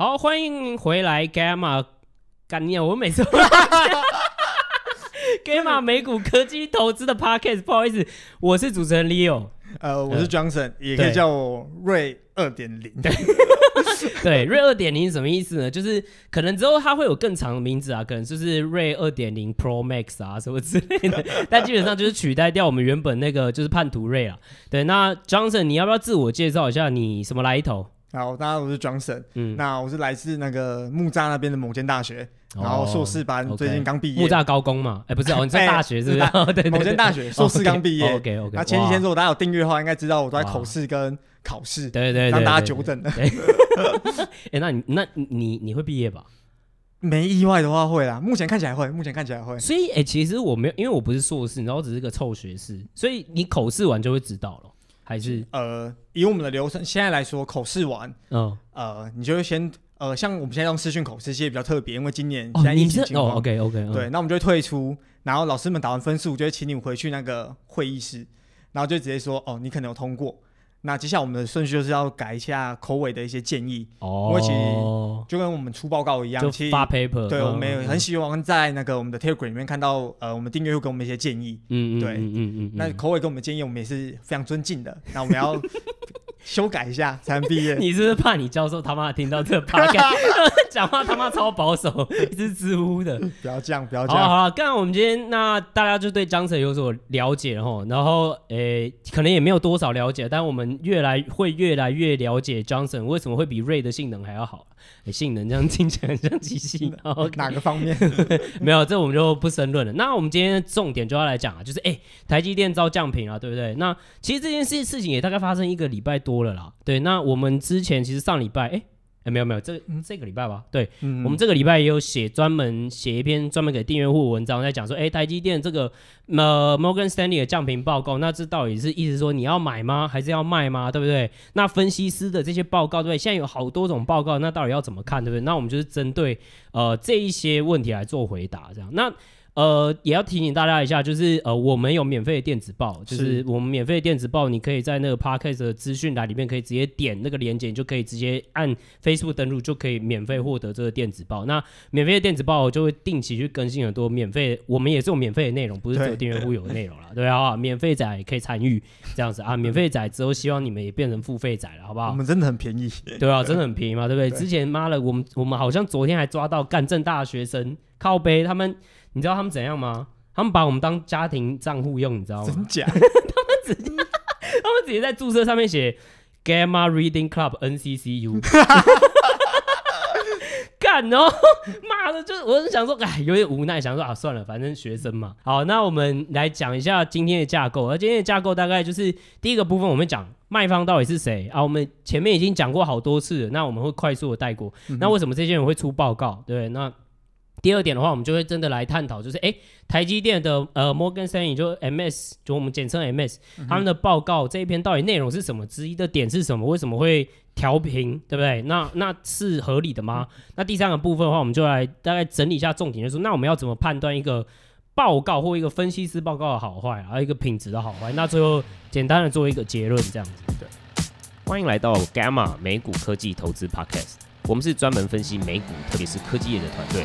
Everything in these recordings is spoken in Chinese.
好，欢迎回来，Gamma 干你啊！我每次 Gamma 美股科技投资的 Podcast，不好意思，我是主持人 Leo，呃，我是 Johnson，、呃、也可以叫我瑞二点零。对，瑞二点零是什么意思呢？就是可能之后它会有更长的名字啊，可能就是瑞二点零 Pro Max 啊什么之类的，但基本上就是取代掉我们原本那个就是叛徒瑞啊。对，那 Johnson，你要不要自我介绍一下你什么来头？好，大家好，我是 Johnson，嗯，那我是来自那个木栅那边的某间大学，然后硕士班最近刚毕业。木栅高工嘛？哎，不是 哦，你在大学是不是？对，某间大学 硕士刚毕业。OK OK。那前几天如果大家有订阅的话，应该知道我都在口试跟考试，对对，让大家久等了。哎，那你那你你会毕业吧？没意外的话会啦，目前看起来会，目前看起来会。所以哎，其实我没有，因为我不是硕士，然后只是个臭学士，所以你口试完就会知道了。还是？呃，以我们的流程现在来说，口试完，嗯，呃，你就会先呃，像我们现在用视讯口试，其实比较特别，因为今年现在疫情情况，哦，OK OK，对，那我们就会退出，然后老师们打完分数，就会请你回去那个会议室，然后就直接说，哦，你可能有通过。那接下来我们的顺序就是要改一下口尾的一些建议，哦，其实就跟我们出报告一样，就发 paper，对，我们也很希望在那个我们的 Telegram 里面看到，呃，我们订阅会给我们一些建议，嗯对，嗯嗯嗯，那口尾给我们建议，我们也是非常尊敬的，那我们要修改一下 才能毕业。你是不是怕你教授他妈听到这个 podcast 讲话他妈超保守，一直支吾的？不要这样，不要这样。好好了，刚刚我们今天那大家就对 Johnson 有所了解了齁，然后诶、欸，可能也没有多少了解，但我们。越来会越来越了解 Johnson 为什么会比 Ray 的性能还要好，欸、性能这样听起来很像机器，哪个方面？没有，这我们就不深论了。那我们今天的重点就要来讲啊，就是哎、欸，台积电遭降频了，对不对？那其实这件事事情也大概发生一个礼拜多了啦。对，那我们之前其实上礼拜哎。没有没有，这这个礼拜吧，对，嗯、我们这个礼拜也有写专门写一篇专门给订阅户文章，在讲说，哎，台积电这个呃 Morgan Stanley 的降频报告，那这到底是意思说你要买吗，还是要卖吗？对不对？那分析师的这些报告，对不对？现在有好多种报告，那到底要怎么看，对不对？那我们就是针对呃这一些问题来做回答，这样那。呃，也要提醒大家一下，就是呃，我们有免费的电子报，就是我们免费的电子报，你可以在那个 Podcast 的资讯栏里面可以直接点那个链接，你就可以直接按 Facebook 登录，就可以免费获得这个电子报。那免费的电子报就会定期去更新很多免费，我们也是有免费的内容，不是只有订阅户有的内容了，对啊，免费仔也可以参与这样子啊，免费仔之后希望你们也变成付费仔了，好不好？我们真的很便宜，对啊，真的很便宜嘛，对不对？对之前妈的，我们我们好像昨天还抓到干政大学生靠背他们。你知道他们怎样吗？他们把我们当家庭账户用，你知道吗？真假？他们直接，他们直接在注册上面写 Gamma Reading Club NCCU。干哦，妈的，就是我是想说，哎，有点无奈，想说啊，算了，反正学生嘛。好，那我们来讲一下今天的架构。而今天的架构大概就是第一个部分，我们讲卖方到底是谁啊？我们前面已经讲过好多次了，那我们会快速的带过。嗯、那为什么这些人会出报告？对，那。第二点的话，我们就会真的来探讨，就是哎，台积电的呃摩根士丹利就 MS，就我们简称 MS，嗯，他们的报告这一篇到底内容是什么？之一的点是什么？为什么会调频？对不对？那那是合理的吗？嗯、那第三个部分的话，我们就来大概整理一下重点，就是说，那我们要怎么判断一个报告或一个分析师报告的好坏，还有一个品质的好坏？那最后简单的做一个结论，这样子。对，欢迎来到 Gamma 美股科技投资 Podcast，我们是专门分析美股，特别是科技业的团队。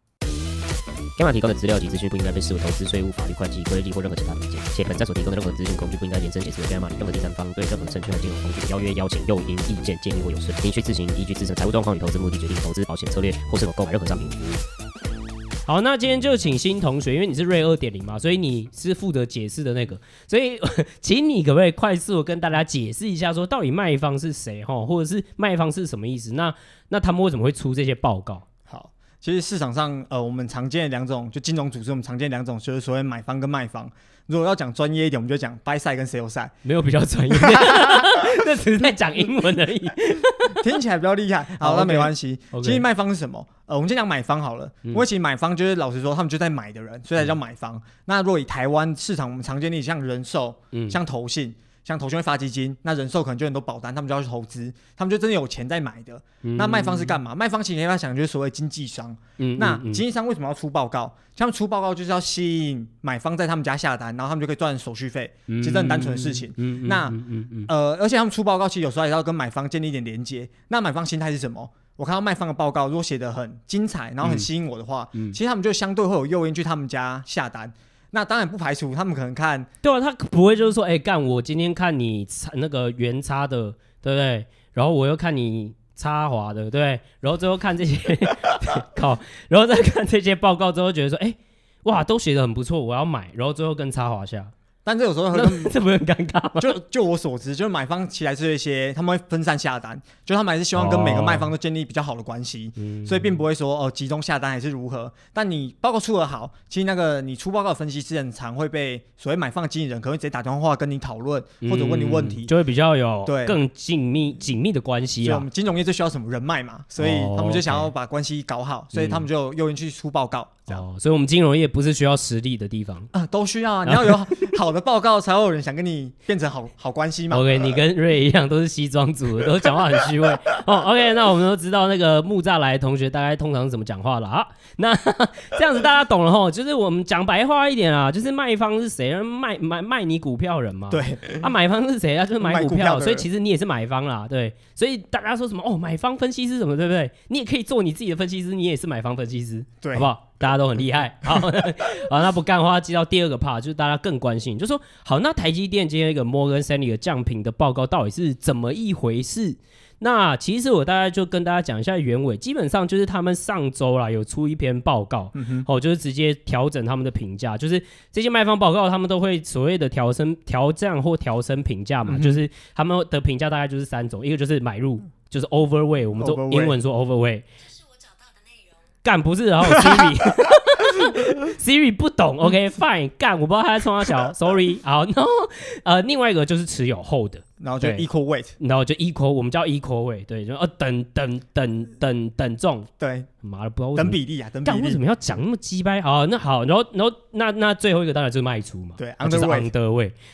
Gamma 提供的资料及资讯不应该被视为投资、税务、法律、会计、规例或任何其他意见，且本站所提供的任何资讯工具不应该延伸解释 Gamma 任何第三方对任何证券和金融工具的邀约、邀请、诱因、意见、建议或有损，您需自行依据自身财务状况与投资目的决定投资、保险策略或是否购买任何商品。好，那今天就请新同学，因为你是瑞二点零嘛，所以你是负责解释的那个，所 以请你可不可以快速跟大家解释一下，说到底卖方是谁哈，或者是卖方是什么意思？那那他们为什么会出这些报告？其实市场上，呃，我们常见的两种，就金融组织，我们常见的两种就是所谓买方跟卖方。如果要讲专业一点，我们就讲 buy side 跟 sell side，没有比较专业，那只是在讲英文而已，听起来比较厉害。好，那没关系。其实卖方是什么？呃，我们先讲买方好了。因为其实买方就是老实说，他们就在买的人，所以才叫买方。那如果以台湾市场，我们常见的像人寿、像投信，像投信会发基金，那人寿可能就很多保单，他们就要去投资，他们就真的有钱在买的。嗯、那卖方是干嘛？卖方其实你要想就是所谓经纪商。嗯、那经纪商为什么要出报告？他们出报告就是要吸引买方在他们家下单，然后他们就可以赚手续费，其实很单纯的事情。嗯、那、呃，而且他们出报告其实有时候也要跟买方建立一点连接。那买方心态是什么？我看到卖方的报告如果写得很精彩，然后很吸引我的话，嗯嗯、其实他们就相对会有诱因去他们家下单。那当然不排除他们可能看，对啊，他不会就是说，哎、干我今天看你插那个原插的，对不对？然后我又看你插滑的，对？然后最后看这些，靠，然后再看这些报告之后，觉得说，哎、哇，都写的很不错，我要买，然后最后跟插华下。但这有时候很，这不是很尴尬吗？就就我所知，就是买方其实是一些他们会分散下单，就他们还是希望跟每个卖方都建立比较好的关系，哦、所以并不会说哦集中下单还是如何。但你报告出的好，其实那个你出报告分析师很常会被所谓买方经纪人可能会直接打电话跟你讨论，或者问你问题，就会比较有对更紧密紧密的关系啊。所以我们金融业最需要什么人脉嘛，所以他们就想要把关系搞好，所以他们就有诱因去出报告。哦，所以我们金融业不是需要实力的地方啊，都需要啊。你要有好的报告，才会有人想跟你变成好好关系嘛。OK，你跟瑞一样，都是西装组的，都讲话很虚伪。哦，OK，那我们都知道那个木栅来的同学大概通常是怎么讲话了啊？那 这样子大家懂了吼，就是我们讲白话一点啊，就是卖方是谁？卖卖卖你股票人嘛。对。啊，买方是谁啊？就是买股票，所以其实你也是买方啦。对。所以大家说什么哦，买方分析师什么，对不对？你也可以做你自己的分析师，你也是买方分析师，对，好不好？大家都很厉害，好，好，那不干的话，接到第二个 part，就是大家更关心，就是说，好，那台积电今天一个摩根 l e y 的降评的报告到底是怎么一回事？那其实我大概就跟大家讲一下原委，基本上就是他们上周啦有出一篇报告，哦，就是直接调整他们的评价，就是这些卖方报告他们都会所谓的调升、调降或调升评价嘛，嗯、就是他们的评价大概就是三种，一个就是买入，就是 overweight，我们说英文说 overweight。干不是，然后 Siri Siri 不懂，OK fine 干，我不知道他在冲他小，Sorry 好，，No，呃另外一个就是持有 hold，然后就 equal weight，然后就 equal，我们叫 equal weight，对，就呃等等等等等重，对，妈的不知道等比例啊，等比例，为什么要讲那么鸡掰？好，那好，然后然后那那最后一个当然就是卖出嘛，对，under weight，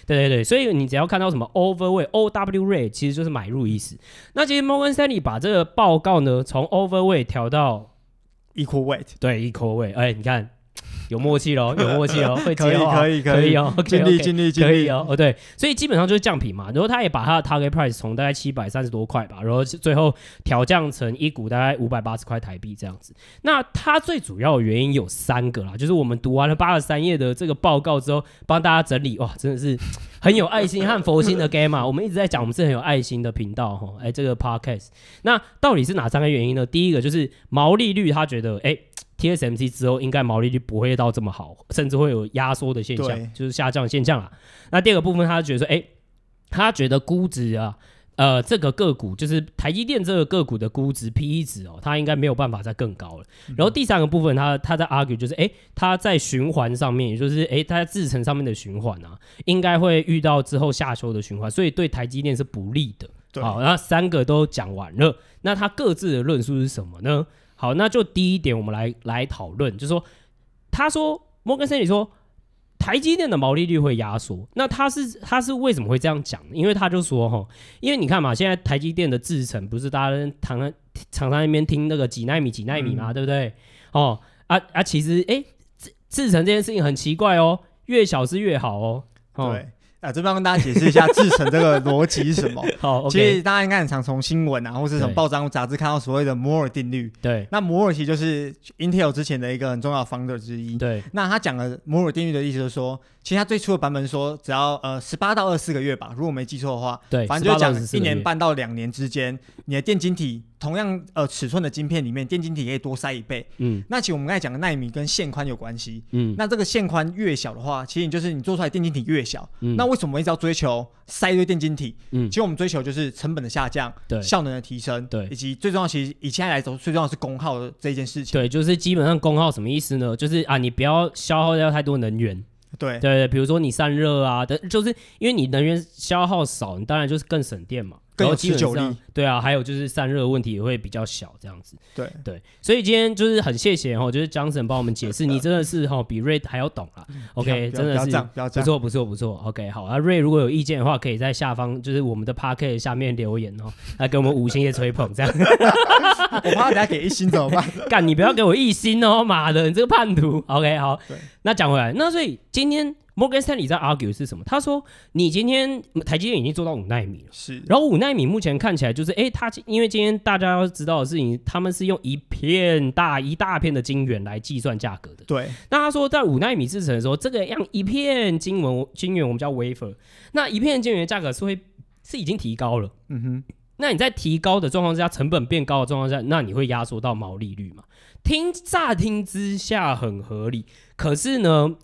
对对对，所以你只要看到什么 overweight O W rate，其实就是买入意思。那其实 Morgan Stanley 把这个报告呢从 overweight 调到 Equal weight，对，equal weight，哎，你看有默契喽，有默契喽，会可以可以可以哦，尽力尽力尽力哦，哦对，所以基本上就是降频嘛，然后他也把他的 target price 从大概七百三十多块吧，然后最后调降成一股大概五百八十块台币这样子。那他最主要的原因有三个啦，就是我们读完了八十三页的这个报告之后，帮大家整理，哇，真的是很有爱心和佛心的 game 嘛。我们一直在讲，我们是很有爱心的频道哈，哎，这个 podcast，那到底是哪三个原因呢？第一个就是毛利率，他觉得，哎。TSMC 之后，应该毛利率不会到这么好，甚至会有压缩的现象，就是下降的现象啊。那第二个部分，他觉得说，哎、欸，他觉得估值啊，呃，这个个股就是台积电这个个股的估值 PE 值哦，它应该没有办法再更高了。嗯、然后第三个部分，他他在 argue 就是，哎、欸，他在循环上面，也就是，哎、欸，他在制程上面的循环啊，应该会遇到之后下修的循环，所以对台积电是不利的。好，然后三个都讲完了，那他各自的论述是什么呢？好，那就第一点，我们来来讨论，就是说，他说摩根士丹利说台积电的毛利率会压缩，那他是他是为什么会这样讲？因为他就说哈，因为你看嘛，现在台积电的制程不是大家常常常在那边听那个几纳米几纳米嘛，嗯、对不对？哦啊啊，其实哎，制制程这件事情很奇怪哦，越小是越好哦。哦对。啊，这边要跟大家解释一下制成这个逻辑是什么？好，okay、其实大家应该很常从新闻啊，或是从报章杂志看到所谓的摩尔定律。对，那摩尔其实就是 Intel 之前的一个很重要的 founder 之一。对，那他讲的摩尔定律的意思就是说，其实他最初的版本说，只要呃十八到二十四个月吧，如果我没记错的话，对，反正就讲一年半到两年之间，你的电晶体。同样呃尺寸的晶片里面，电晶体可以多塞一倍。嗯，那其实我们刚才讲的纳米跟线宽有关系。嗯，那这个线宽越小的话，其实你就是你做出来电晶体越小。嗯，那为什么我们一直要追求塞一堆电晶体？嗯，其实我们追求就是成本的下降，对，效能的提升，对，以及最重要，其实以现在来说，最重要是功耗的这一件事情。对，就是基本上功耗什么意思呢？就是啊，你不要消耗掉太多能源。对对对，比如说你散热啊的，就是因为你能源消耗少，你当然就是更省电嘛。更有持久力。对啊，还有就是散热问题也会比较小，这样子。对对，所以今天就是很谢谢哈，就是 Johnson 帮我们解释，你 真的是哈比 Ray 还要懂啊。OK，真的是不错不错不错。OK，好啊，Ray 如果有意见的话，可以在下方就是我们的 Podcast 下面留言哦，来给我们五星的吹捧这样。我怕等下给一星怎么办？干，你不要给我一星哦，妈的，你这个叛徒。OK，好，那讲回来，那所以今天。Morgan Stanley 在 argue 是什么？他说：“你今天台积电已经做到五纳米了，是。然后五纳米目前看起来就是，哎，他因为今天大家要知道的事情，他们是用一片大一大片的晶圆来计算价格的。对。那他说，在五纳米制成的时候，这个样一片晶圆晶圆我们叫 wafer，那一片晶圆的价格是会是已经提高了。嗯哼。那你在提高的状况之下，成本变高的状况下，那你会压缩到毛利率嘛？听乍听之下很合理，可是呢？”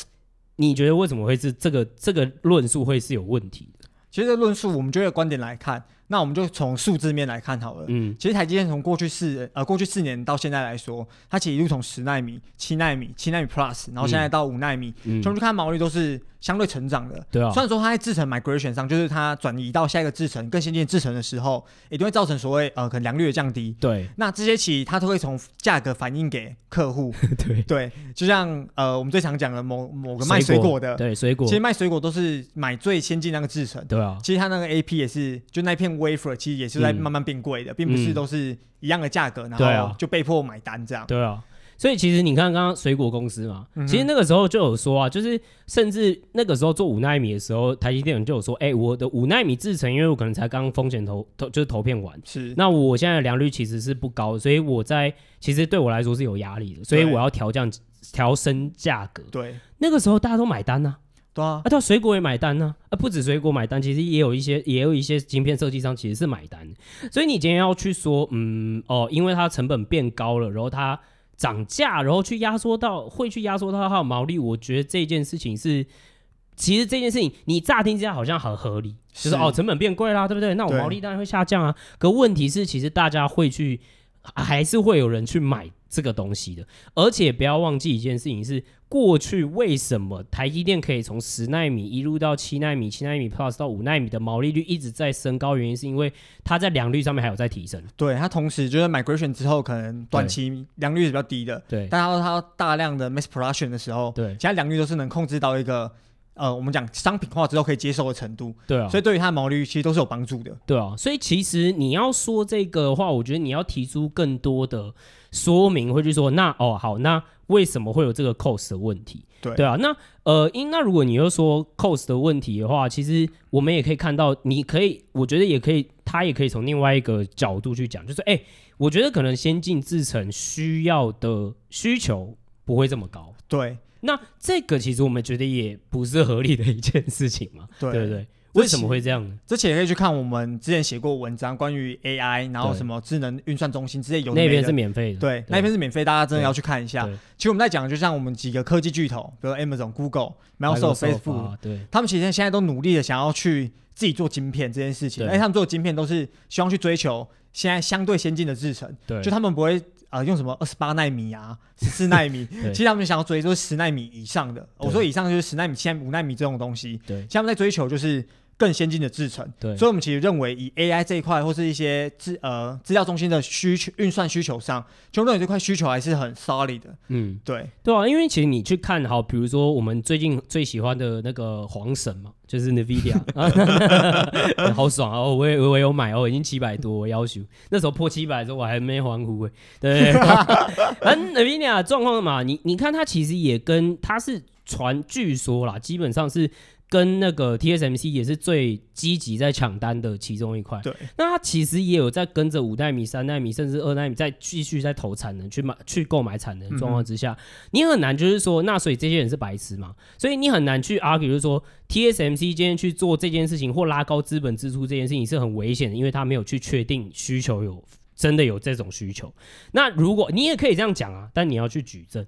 你觉得为什么会是这个这个论述会是有问题的？其实论述，我们觉得观点来看，那我们就从数字面来看好了。嗯，其实台积电从过去四呃过去四年到现在来说，它其实一路从十纳米、七纳米、七纳米 Plus，然后现在到五纳米，从、嗯、去看毛利都是。相对成长的，对啊。虽然说它在制程 migration 上，就是它转移到下一个制程更先进制程的时候，一定会造成所谓呃可能良率的降低。对。那这些其实它都会从价格反映给客户。对对。就像呃我们最常讲的某某个卖水果的，对水果，其实卖水果都是买最先进那个制程。对啊。其实它那个 AP 也是，就那片 wafer 其实也是在慢慢变贵的，嗯、并不是都是一样的价格，然后就被迫买单这样。对啊。所以其实你看，刚刚水果公司嘛，其实那个时候就有说啊，就是甚至那个时候做五纳米的时候，台积电就有说，哎，我的五纳米制程，因为我可能才刚风险投投就是投片完，是，那我现在的良率其实是不高，所以我在其实对我来说是有压力的，所以我要调降调升价格。对，那个时候大家都买单呢，对啊，啊，对，水果也买单呢，啊，不止水果买单，其实也有一些也有一些晶片设计商其实是买单，所以你今天要去说，嗯，哦，因为它成本变高了，然后它。涨价，然后去压缩到会去压缩到它的毛利，我觉得这件事情是，其实这件事情你乍听之下好像很合理，是就是哦成本变贵啦，对不对？那我毛利当然会下降啊。可问题是，其实大家会去，还是会有人去买。这个东西的，而且不要忘记一件事情是，过去为什么台积电可以从十纳米一路到七纳米、七纳米 Plus 到五纳米的毛利率一直在升高，原因是因为它在良率上面还有在提升。对，它同时就是 migration 之后，可能短期良率是比较低的。对，但它它大量的 mass production 的时候，对，其他良率都是能控制到一个。呃，我们讲商品化之后可以接受的程度，对啊，所以对于它的毛利率其实都是有帮助的，对啊，所以其实你要说这个的话，我觉得你要提出更多的说明，会去说那哦好，那为什么会有这个 cost 的问题？对对啊，那呃，因那如果你又说 cost 的问题的话，其实我们也可以看到，你可以，我觉得也可以，他也可以从另外一个角度去讲，就是哎，我觉得可能先进制程需要的需求不会这么高，对。那这个其实我们觉得也不是合理的一件事情嘛，对不对，对？为什么会这样呢？之前也可以去看我们之前写过文章，关于 AI，然后什么智能运算中心之类有。那边是免费的，对，对那边是免费，大家真的要去看一下。其实我们在讲，就像我们几个科技巨头，比如 Amazon、Google、Microsoft、Facebook，对，他们其实现在都努力的想要去自己做晶片这件事情。哎，他们做的晶片都是希望去追求现在相对先进的制程，对，就他们不会。啊、呃，用什么二十八纳米啊，十四纳米？其实他们想要追就是十纳米以上的。我说以上就是十纳米、七奈米、五纳米这种东西。对，他们在追求就是更先进的制程。对，所以我们其实认为以 AI 这一块或是一些资呃资料中心的需求、运算需求上，就认为这块需求还是很 solid 的。嗯，对，对啊，因为其实你去看好，比如说我们最近最喜欢的那个黄神嘛。就是 Nvidia，好爽啊！我也我也有买哦，已经七百多，我要求那时候破七百的时候我还没欢呼哎，对，Nvidia 状况嘛，你你看它其实也跟它是传，据说啦，基本上是。跟那个 TSMC 也是最积极在抢单的其中一块。对，那它其实也有在跟着五纳米、三纳米，甚至二纳米，在继续在投产能去买、去购买产能状况之下，嗯、你很难就是说，那所以这些人是白痴嘛？所以你很难去 argue，就是说 TSMC 今天去做这件事情或拉高资本支出这件事情是很危险的，因为他没有去确定需求有真的有这种需求。那如果你也可以这样讲啊，但你要去举证。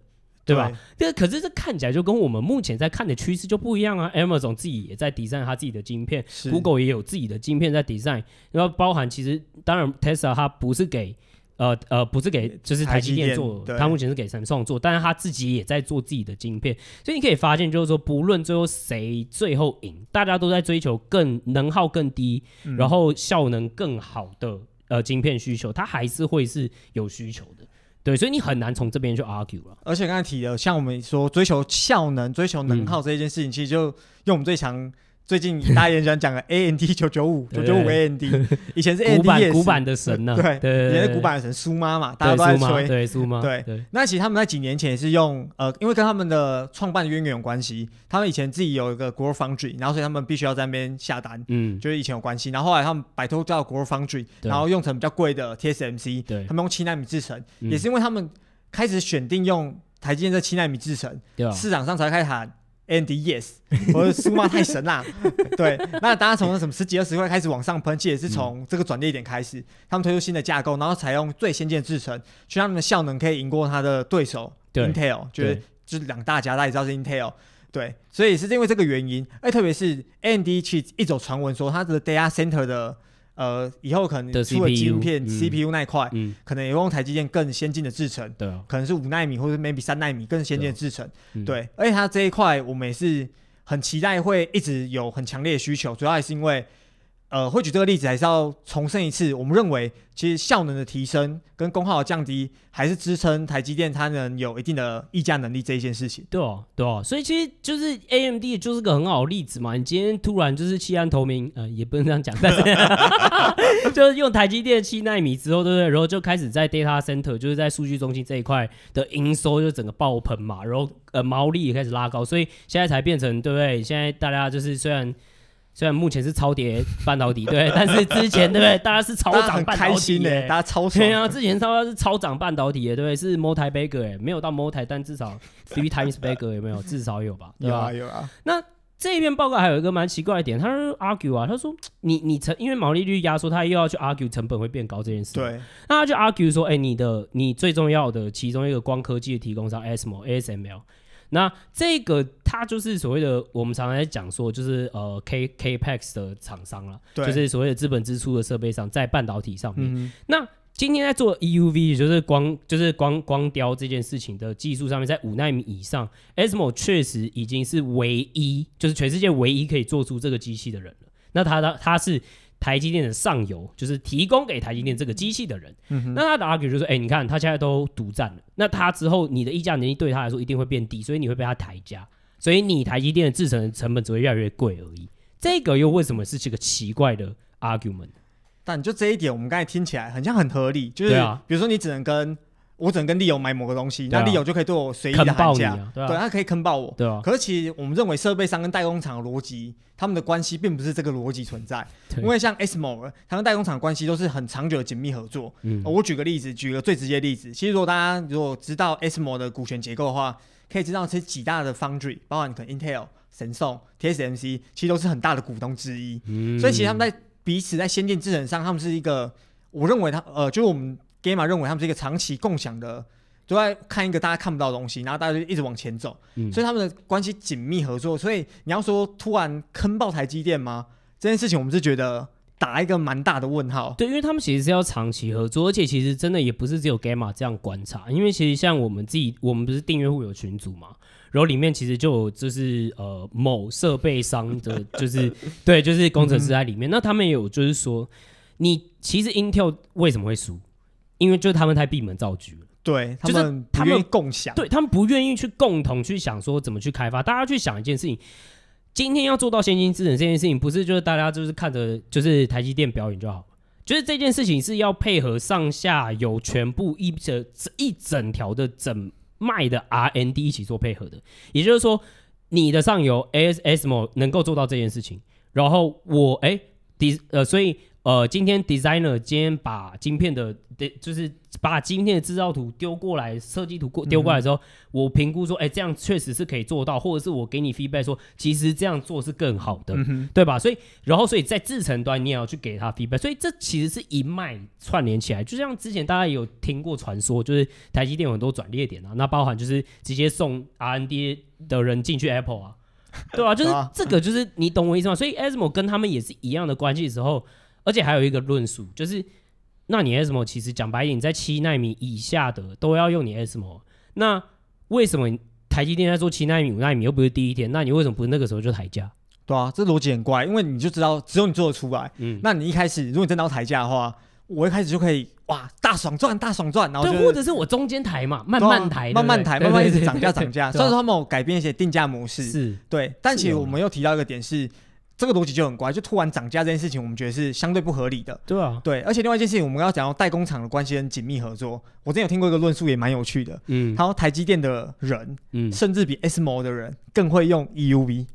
对吧？这可是这看起来就跟我们目前在看的趋势就不一样啊。Amazon 自己也在 design 他自己的晶片，Google 也有自己的晶片在 design，然后包含其实当然 Tesla 它不是给呃呃，不是给就是台积电做，电他目前是给 Samsung 做，但是他自己也在做自己的晶片，所以你可以发现，就是说，不论最后谁最后赢，大家都在追求更能耗更低，嗯、然后效能更好的呃晶片需求，它还是会是有需求的。对，所以你很难从这边去 argue 了。而且刚才提的，像我们说追求效能、追求能耗这一件事情，嗯、其实就用我们最强。最近大家也想讲的 A N D 九九五九九五 A N D，以前是 AMD 古板古板的神呢，对对，以前是古板的神苏妈嘛，大家都在吹，对苏妈，对。那其实他们在几年前也是用呃，因为跟他们的创办渊源有关系，他们以前自己有一个 GlobalFoundries，然后所以他们必须要在那边下单，嗯，就是以前有关系。然后后来他们摆脱掉 GlobalFoundries，然后用成比较贵的 TSMC，对，他们用七纳米制程，也是因为他们开始选定用台积电这七纳米制程，市场上才开始喊。AMD yes，我的苏妈太神啦，对，那大家从什么十几二十块开始往上喷，其实也是从这个转捩点开始，他们推出新的架构，然后采用最先进的制程，去让他们的效能可以赢过他的对手对 Intel，就是就是两大家，大家也知道是 Intel，对，所以是因为这个原因，哎，特别是 AMD 其实一走传闻说它的 data center 的。呃，以后可能出了晶片 CPU 那一块，嗯，可能也用台积电更先进的制程，对，可能是五纳米或者 maybe 三纳米更先进的制程，对，而且它这一块我们也是很期待会一直有很强烈的需求，主要还是因为。呃，会举这个例子，还是要重申一次，我们认为其实效能的提升跟功耗的降低，还是支撑台积电它能有一定的议价能力这一件事情。对哦，对哦，所以其实就是 AMD 就是个很好的例子嘛。你今天突然就是弃暗投明，呃，也不能这样讲，但是 就是用台积电七纳米之后，对不对？然后就开始在 data center，就是在数据中心这一块的营收就整个爆棚嘛，然后呃毛利也开始拉高，所以现在才变成对不对？现在大家就是虽然。虽然目前是超跌半导体，对，但是之前对不对？大家是超涨半导体的，大家超对啊，之前超是超涨半导体的，对不对？是 multi bagger 哎，没有到 multi，但至少 three times bagger 有没有？至少有吧？对吧？有啊，有啊。那这一篇报告还有一个蛮奇怪的点，他说 argue 啊，他说你你成因为毛利率压缩，他又要去 argue 成本会变高这件事。对。那他就 argue 说，哎、欸，你的你最重要的其中一个光科技的提供商 ASML ASML。那这个它就是所谓的我们常常在讲说，就是呃 K Capex 的厂商了，就是所谓的资本支出的设备上，在半导体上面。嗯、那今天在做 EUV，就是光就是光光雕这件事情的技术上面，在五纳米以上，ASML 确实已经是唯一，就是全世界唯一可以做出这个机器的人了。那他他他是。台积电的上游就是提供给台积电这个机器的人，那他的 argue 就是说，哎、欸，你看他现在都独占了，那他之后你的议价能力对他来说一定会变低，所以你会被他抬价，所以你台积电的制成成本只会越来越贵而已。这个又为什么是这个奇怪的 argument？但就这一点，我们刚才听起来很像很合理，就是比如说你只能跟。我只能跟利友买某个东西，啊、那利友就可以对我随意的喊价，啊、对，他可以坑爆我。对啊。可是其实我们认为设备商跟代工厂的逻辑，他们的关系并不是这个逻辑存在。因为像 ASML，他跟代工厂关系都是很长久的紧密合作。嗯、呃。我举个例子，举个最直接的例子，其实如果大家如果知道 ASML 的股权结构的话，可以知道其实几大的 Foundry，包含可能 Intel、神送、TSMC，其实都是很大的股东之一。嗯。所以其实他们在彼此在先进制程上，他们是一个，我认为他呃，就是我们。Gamma 认为他们是一个长期共享的，都在看一个大家看不到的东西，然后大家就一直往前走，嗯、所以他们的关系紧密合作。所以你要说突然坑爆台积电吗？这件事情我们是觉得打一个蛮大的问号。对，因为他们其实是要长期合作，而且其实真的也不是只有 Gamma 这样观察，因为其实像我们自己，我们不是订阅户有群组嘛，然后里面其实就有就是呃某设备商的，就是 对，就是工程师在里面，嗯、那他们也有就是说，你其实 Intel 为什么会输？因为就是他们太闭门造车了，对，他们不愿意共享，对他们不愿意去共同去想说怎么去开发。大家去想一件事情，今天要做到先进制程这件事情，不是就是大家就是看着就是台积电表演就好，就是这件事情是要配合上下游全部一整一整条的整脉的 R N D 一起做配合的。也就是说，你的上游 ASML 能够做到这件事情，然后我哎，第呃，所以。呃，今天 designer 今天把晶片的，就是把晶片的制造图丢过来，设计图过丢过来之后，嗯、我评估说，哎、欸，这样确实是可以做到，或者是我给你 feedback 说，其实这样做是更好的，嗯、对吧？所以，然后，所以在制程端你也要去给他 feedback，所以这其实是一脉串联起来，就像之前大家有听过传说，就是台积电有很多转列点啊，那包含就是直接送 R&D 的人进去 Apple 啊，对吧、啊？就是这个，就是你懂我意思吗？所以 ASML 跟他们也是一样的关系的时候。而且还有一个论述，就是那你 ASML 其实讲白一点，在七纳米以下的都要用你 ASML。那为什么台积电在做七纳米、五纳米又不是第一天？那你为什么不是那个时候就抬价？对啊，这逻辑很怪，因为你就知道只有你做得出来。嗯，那你一开始如果你真的要抬价的话，我一开始就可以哇大爽赚大爽赚，然后就或者是我中间抬嘛，慢慢抬，慢慢抬，慢慢一直涨价涨价。虽然说他们有改变一些定价模式，是对，但其实我们又提到一个点是。这个逻辑就很怪，就突然涨价这件事情，我们觉得是相对不合理的。对啊，对，而且另外一件事情，我们要讲到代工厂的关系很紧密合作。我之前有听过一个论述，也蛮有趣的。嗯，他说台积电的人，嗯，甚至比 ASML 的人更会用 EUV。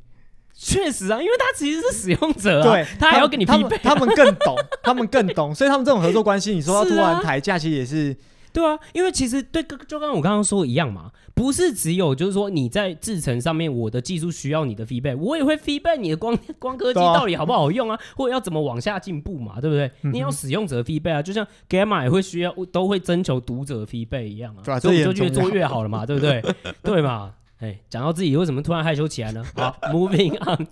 确实啊，因为他其实是使用者啊，对，他还要跟你匹配啊，他们更懂，他们更懂，所以他们这种合作关系，你说要突然抬价，其实也是。对啊，因为其实对，就刚刚我刚刚说的一样嘛，不是只有就是说你在制程上面，我的技术需要你的 feedback，我也会 feedback 你的光 光刻机到底好不好用啊，或者要怎么往下进步嘛，对不对？嗯、你要使用者 feedback 啊，就像 Gamma 也会需要，都会征求读者 feedback 一样啊，对啊，所以就越做越好了嘛，对不对？对嘛？哎，讲到自己为什么突然害羞起来呢？好，Moving on，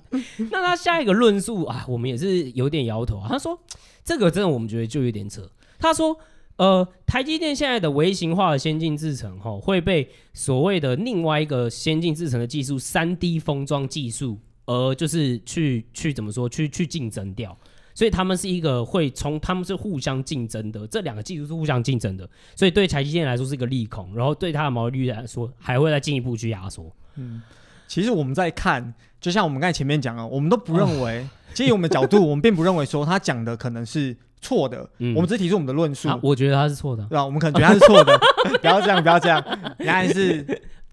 那他下一个论述啊，我们也是有点摇头啊，他说这个真的我们觉得就有点扯，他说。呃，台积电现在的微型化的先进制程，哈，会被所谓的另外一个先进制程的技术三 D 封装技术，而就是去去怎么说，去去竞争掉。所以他们是一个会从他们是互相竞争的，这两个技术是互相竞争的。所以对台积电来说是一个利空，然后对它的毛利率来说还会再进一步去压缩。嗯，其实我们在看，就像我们刚才前面讲了，我们都不认为，哦、其实我们的角度，我们并不认为说他讲的可能是。错的，嗯、我们只是提出我们的论述、啊。我觉得他是错的，对吧？我们可能觉得他是错的，不要这样，不要这样。原来是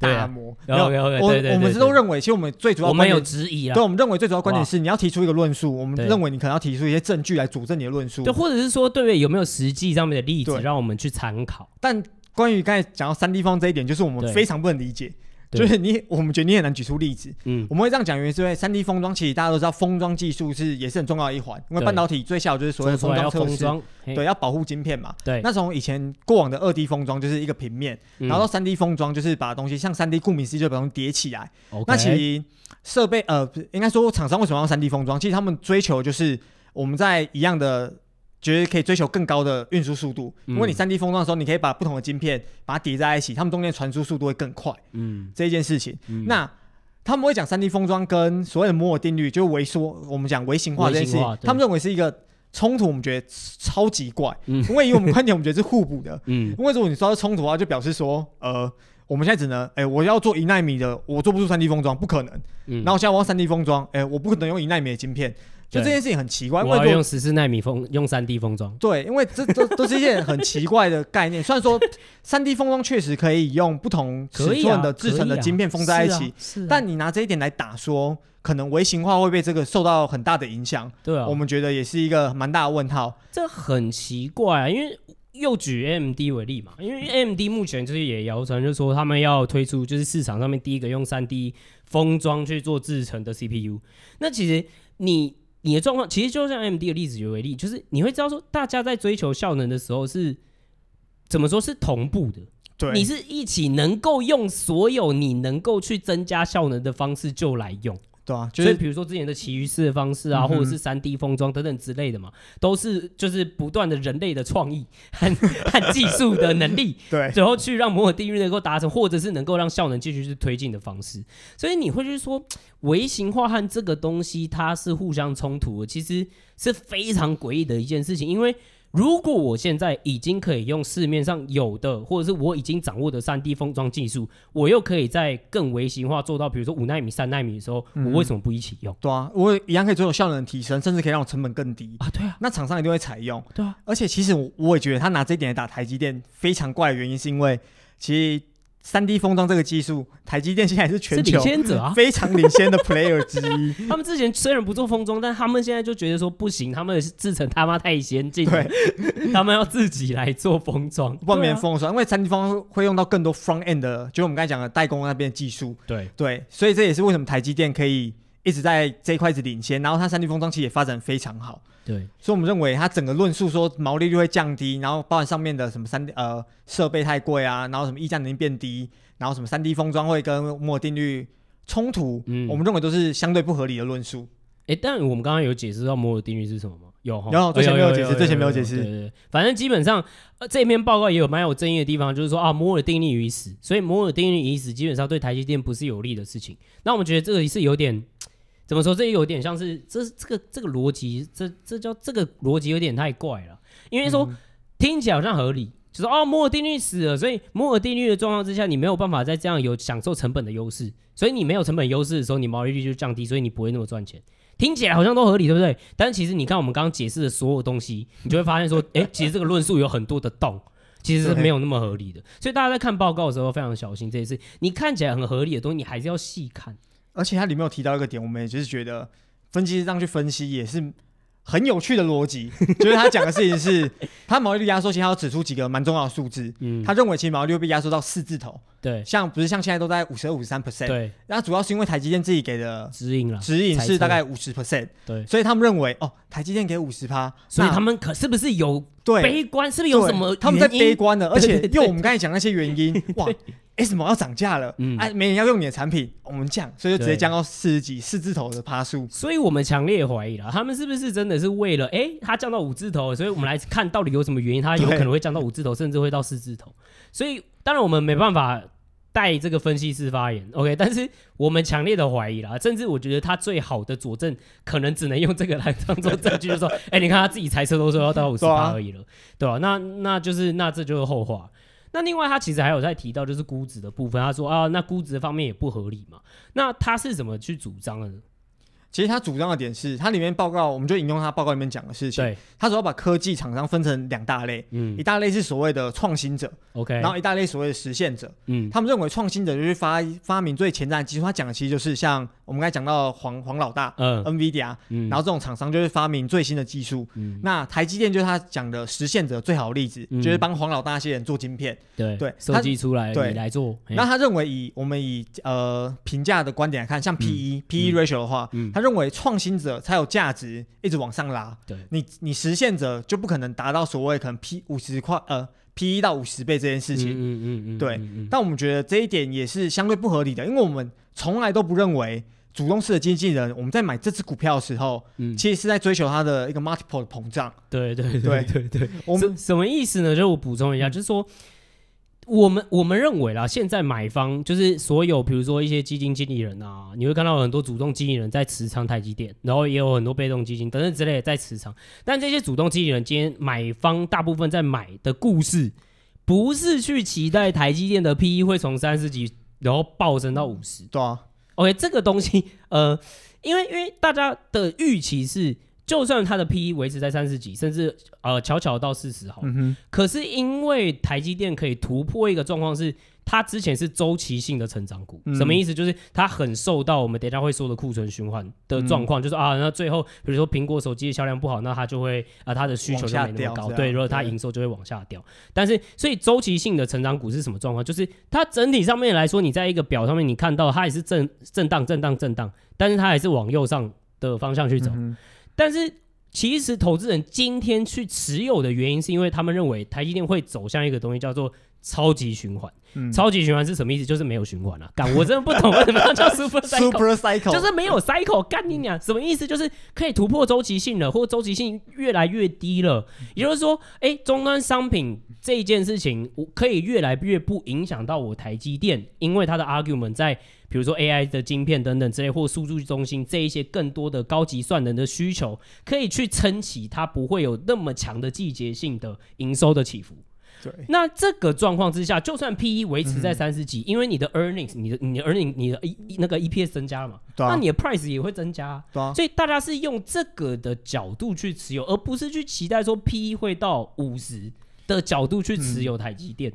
大魔，没有，我我们是都认为，其实我们最主要，我们有质疑啊。对，我们认为最主要观点是，你要提出一个论述，我们认为你可能要提出一些证据来佐证你的论述，对，或者是说，对，有没有实际上面的例子让我们去参考？但关于刚才讲到三 D 方这一点，就是我们非常不能理解。就是你，我们觉得你很难举出例子。嗯，我们会这样讲，原因是因为三 D 封装其实大家都知道，封装技术是也是很重要的一环。因为半导体最小就是所谓的封装测试，对，要保护晶片嘛。对。那从以前过往的二 D 封装就是一个平面，然后到三 D 封装就是把东西像三 D，顾名思义就把东西叠起来。那其实设备呃，应该说厂商为什么要三 D 封装？其实他们追求就是我们在一样的。觉得可以追求更高的运输速度，因为你三 D 封装的时候，你可以把不同的晶片把它叠在一起，它们中间传输速度会更快。嗯，这一件事情，嗯、那他们会讲三 D 封装跟所谓的摩尔定律，就微缩，我们讲微型化这件事情，他们认为是一个冲突，我们觉得超级怪。嗯，因为以我们观点，我们觉得是互补的。嗯，因为如果你说到冲突的话，就表示说，呃，我们现在只能，哎、欸，我要做一纳米的，我做不出三 D 封装，不可能。嗯，然后现在我要三 D 封装，哎、欸，我不可能用一纳米的晶片。就这件事情很奇怪，我要用十四纳米封，用三 D 封装。对，因为这都都是一件很奇怪的概念。虽然说三 D 封装确实可以用不同尺寸的制成的晶片封在一起，但你拿这一点来打说，可能微型化会被这个受到很大的影响。对啊，我们觉得也是一个蛮大的问号。这很奇怪啊，因为又举 AMD 为例嘛，因为 AMD 目前就是也谣传，就是说他们要推出就是市场上面第一个用三 D 封装去做制成的 CPU。那其实你。你的状况其实就像 AMD 的例子为例，就是你会知道说，大家在追求效能的时候是怎么说，是同步的。对，你是一起能够用所有你能够去增加效能的方式就来用。对啊，就是比如说之前的奇余式的方式啊，嗯、或者是三 D 封装等等之类的嘛，都是就是不断的人类的创意 和和技术的能力，对，然后去让摩尔定律能够达成，或者是能够让效能继续去推进的方式。所以你会去说微型化和这个东西它是互相冲突的，其实是非常诡异的一件事情，因为。如果我现在已经可以用市面上有的，或者是我已经掌握的三 D 封装技术，我又可以在更微型化做到，比如说五纳米、三纳米的时候，嗯、我为什么不一起用？对啊，我一样可以做有效能提升，甚至可以让我成本更低啊。对啊，那厂商一定会采用。对啊，而且其实我我也觉得他拿这一点来打台积电非常怪的原因，是因为其实。三 D 封装这个技术，台积电现在是全球非常领先的 player 之一。他们之前虽然不做封装，但他们现在就觉得说不行，他们是制成他妈太先进，对，他们要自己来做封装，外面封装，因为三 D 封装会用到更多 front end 的，就我们刚才讲的代工那边的技术。对对，所以这也是为什么台积电可以一直在这一块子领先，然后它三 D 封装其实也发展非常好。对，所以我们认为它整个论述说毛利率会降低，然后包含上面的什么三呃设备太贵啊，然后什么溢价能力变低，然后什么三 D 封装会跟摩尔定律冲突，嗯，我们认为都是相对不合理的论述。诶，但我们刚刚有解释到摩尔定律是什么吗？有哈，有之前没有解释，之前没有解释。对对对，反正基本上，呃，这篇报告也有蛮有争议的地方，就是说啊，摩尔定律已死，所以摩尔定律已死，基本上对台积电不是有利的事情。那我们觉得这个是有点，怎么说？这有点像是这这个这个逻辑，这这叫这个逻辑有点太怪了，因为说、嗯、听起来好像合理，就是哦，摩尔定律死了，所以摩尔定律的状况之下，你没有办法在这样有享受成本的优势，所以你没有成本优势的时候，你毛利率就降低，所以你不会那么赚钱。听起来好像都合理，对不对？但其实你看我们刚刚解释的所有东西，你就会发现说，哎，其实这个论述有很多的洞，其实是没有那么合理的。所以大家在看报告的时候非常小心这件事。你看起来很合理的东西，你还是要细看。而且它里面有提到一个点，我们也就是觉得分析师这样去分析也是。很有趣的逻辑，就是他讲的事情是，他毛利率压缩，其实他要指出几个蛮重要的数字。嗯，他认为其实毛利率被压缩到四字头。对，像不是像现在都在五十二、五十三 percent。对，那主要是因为台积电自己给的指引了，指引是大概五十 percent。对，所以他们认为哦，台积电给五十趴，所以他们可是不是有悲观？是不是有什么？他们在悲观的，而且用我们刚才讲那些原因，哇。ASML 要涨价了，嗯，没人要用你的产品，我们降，所以就直接降到四十几、四字头的趴数。所以我们强烈怀疑了，他们是不是真的是为了，哎、欸，它降到五字头，所以我们来看到底有什么原因，它有可能会降到五字头，甚至会到四字头。所以当然我们没办法带这个分析师发言，OK，但是我们强烈的怀疑了，甚至我觉得他最好的佐证，可能只能用这个来当做证据，就是说，哎、欸，你看他自己猜测都说要到五十八而已了，对吧、啊？那那就是那这就是后话。那另外，他其实还有在提到，就是估值的部分。他说啊，那估值方面也不合理嘛。那他是怎么去主张的呢？其实他主张的点是，他里面报告，我们就引用他报告里面讲的事情。对，他主要把科技厂商分成两大类，嗯，一大类是所谓的创新者，OK，然后一大类所谓的实现者，嗯，他们认为创新者就是发发明最前瞻的技术。他讲的其实就是像我们刚才讲到黄黄老大，嗯，NVIDIA，嗯，然后这种厂商就是发明最新的技术。嗯，那台积电就是他讲的实现者最好的例子，嗯、就是帮黄老大那些人做晶片，对。对，设计出来对。来做。那他认为以我们以呃评价的观点来看，像 PE、嗯、PE ratio 的话，嗯，他。认为创新者才有价值，一直往上拉。对你，你实现者就不可能达到所谓可能 P 五十块呃 P 一到五十倍这件事情。嗯嗯嗯，嗯对。但我们觉得这一点也是相对不合理的，因为我们从来都不认为主动式的经纪人我们在买这只股票的时候，嗯、其实是在追求它的一个 multiple 的膨胀。对对对对对对。我们什么意思呢？就我补充一下，就是说。我们我们认为啦，现在买方就是所有，比如说一些基金经理人啊，你会看到很多主动经理人在持仓台积电，然后也有很多被动基金等等之类的在持仓。但这些主动经理人今天买方大部分在买的故事，不是去期待台积电的 PE 会从三十几然后暴升到五十。对啊，OK，这个东西，呃，因为因为大家的预期是。就算它的 PE 维持在三十几，甚至呃巧巧到四十好，嗯、可是因为台积电可以突破一个状况是，它之前是周期性的成长股，嗯、什么意思？就是它很受到我们等一下会说的库存循环的状况，嗯、就是啊，那最后比如说苹果手机的销量不好，那它就会啊它的需求就没那么高，对，如果它营收就会往下掉。但是所以周期性的成长股是什么状况？就是它整体上面来说，你在一个表上面你看到它也是震震荡震荡震荡，但是它还是往右上的方向去走。嗯但是，其实投资人今天去持有的原因，是因为他们认为台积电会走向一个东西，叫做超级循环。嗯、超级循环是什么意思？就是没有循环了、啊。干，我真的不懂为什么要叫 super cycle, super cycle，就是没有 cycle。干你娘，什么意思？就是可以突破周期性了，或周期性越来越低了。也就是说，哎、欸，终端商品这一件事情，我可以越来越不影响到我台积电，因为它的 argument 在比如说 AI 的晶片等等之类，或数据中心这一些更多的高级算能的需求，可以去撑起它不会有那么强的季节性的营收的起伏。对，那这个状况之下，就算 P E 维持在三十几，嗯、因为你的 earnings，你的你的 earning，你的 E 那个 E P S 增加了嘛，那你的 price 也会增加，对啊、所以大家是用这个的角度去持有，而不是去期待说 P E 会到五十的角度去持有台积电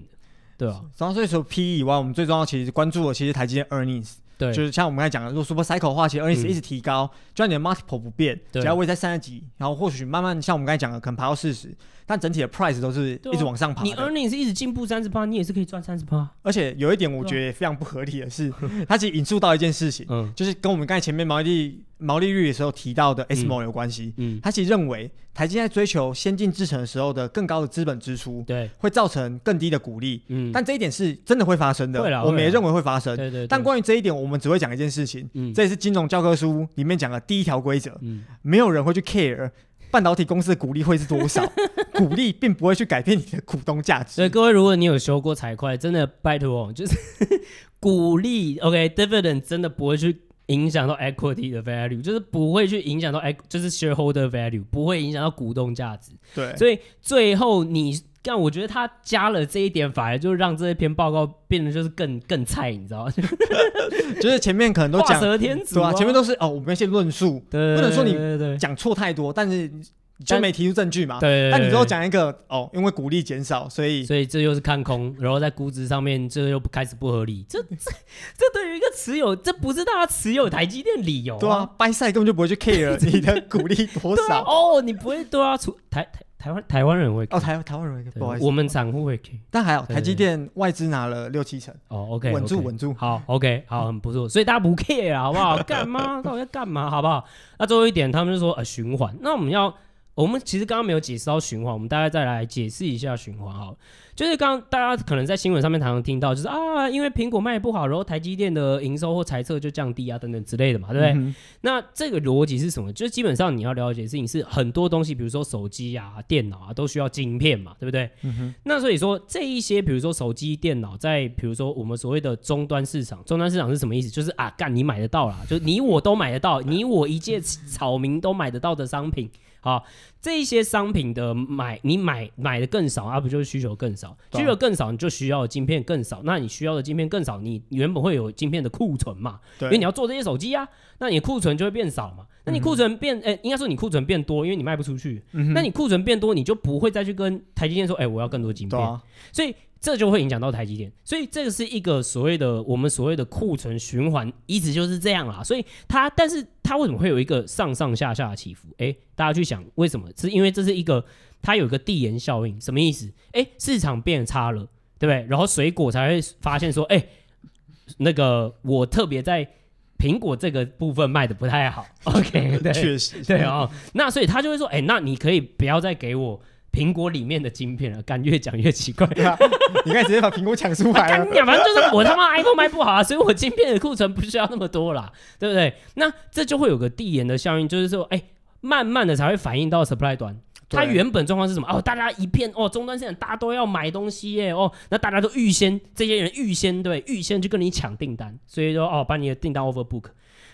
对啊，然后所以说 P E 以外，我们最重要其实关注的其实台积电 earnings。对，就是像我们刚才讲的，如果 super cycle 的话，其实 earnings 一直提高，嗯、就算你的 multiple 不变，对。只要位在三十几，然后或许慢慢像我们刚才讲的，可能爬到四十，但整体的 price 都是一直往上爬。你 earnings 是一直进步三十趴，你也是可以赚三十趴。而且有一点我觉得非常不合理的是，它其实引述到一件事情，嗯，就是跟我们刚才前面毛利毛利率的时候提到的 ASML 有关系。嗯，他其实认为台积在追求先进制程的时候的更高的资本支出，对，会造成更低的股利。嗯，但这一点是真的会发生的，我们也认为会发生。对对。但关于这一点，我们只会讲一件事情，嗯，这也是金融教科书里面讲的第一条规则，嗯，没有人会去 care 半导体公司的股利会是多少？股利并不会去改变你的股东价值。所以各位，如果你有修过财会，真的拜托，就是 股利，OK，dividend、okay, 真的不会去影响到 equity 的 value，就是不会去影响到 e 就是 shareholder value，不会影响到股东价值。对，所以最后你。但我觉得他加了这一点，反而就让这一篇报告变得就是更更菜，你知道吗？就是前面可能都讲，对啊，前面都是哦，我们一些论述，对，不能说你讲错太多，但是就没提出证据嘛。对，但你最后讲一个哦，因为鼓励减少，所以所以这又是看空，然后在估值上面这又开始不合理。这这这对于一个持有，这不是大家持有台积电理由。对啊，buy side 根本就不会去 care 你的鼓励多少。哦，你不会对啊，出台台。台湾台湾人会哦，台台湾人会，不好意思，我们散户会 K，但还好，台积电外资拿了六七成。哦，OK，稳住稳住，好，OK，好，很不错，所以大家不 care 好不好？干嘛？到底要干嘛？好不好？那最后一点，他们就说呃循环，那我们要，我们其实刚刚没有解释到循环，我们大概再来解释一下循环好。就是刚刚大家可能在新闻上面常常听到，就是啊，因为苹果卖不好，然后台积电的营收或财测就降低啊，等等之类的嘛，对不对？嗯、那这个逻辑是什么？就是基本上你要了解的事情是很多东西，比如说手机啊、电脑啊，都需要晶片嘛，对不对？嗯、那所以说这一些，比如说手机、电脑，在比如说我们所谓的终端市场，终端市场是什么意思？就是啊，干你买得到啦，就是你我都买得到，你我一介草民都买得到的商品。好，这一些商品的买，你买买的更少，而、啊、不就是需求更少？需求更少，你就需要的晶片更少。那你需要的晶片更少，你原本会有晶片的库存嘛？对，因为你要做这些手机啊，那你库存就会变少嘛。那你库存变，哎、嗯欸，应该说你库存变多，因为你卖不出去。嗯、那你库存变多，你就不会再去跟台积电说，哎、欸，我要更多晶片。啊、所以。这就会影响到台积电，所以这个是一个所谓的我们所谓的库存循环，一直就是这样啦。所以它，但是它为什么会有一个上上下下的起伏？诶，大家去想为什么？是因为这是一个它有一个递延效应，什么意思？诶，市场变差了，对不对？然后水果才会发现说，诶，那个我特别在苹果这个部分卖的不太好。OK，对，确实，对哦。那所以他就会说，诶，那你可以不要再给我。苹果里面的晶片了，干越讲越奇怪。啊、你看直接把苹果抢出来了。反正就是我他妈 iPhone 卖不好啊，所以我晶片的库存不需要那么多啦，对不对？那这就会有个递延的效应，就是说，哎、欸，慢慢的才会反映到 supply 端。它原本状况是什么？哦，大家一片哦，终端现在大家都要买东西耶，哦，那大家都预先，这些人预先对，预先就跟你抢订单，所以说哦，把你的订单 overbook，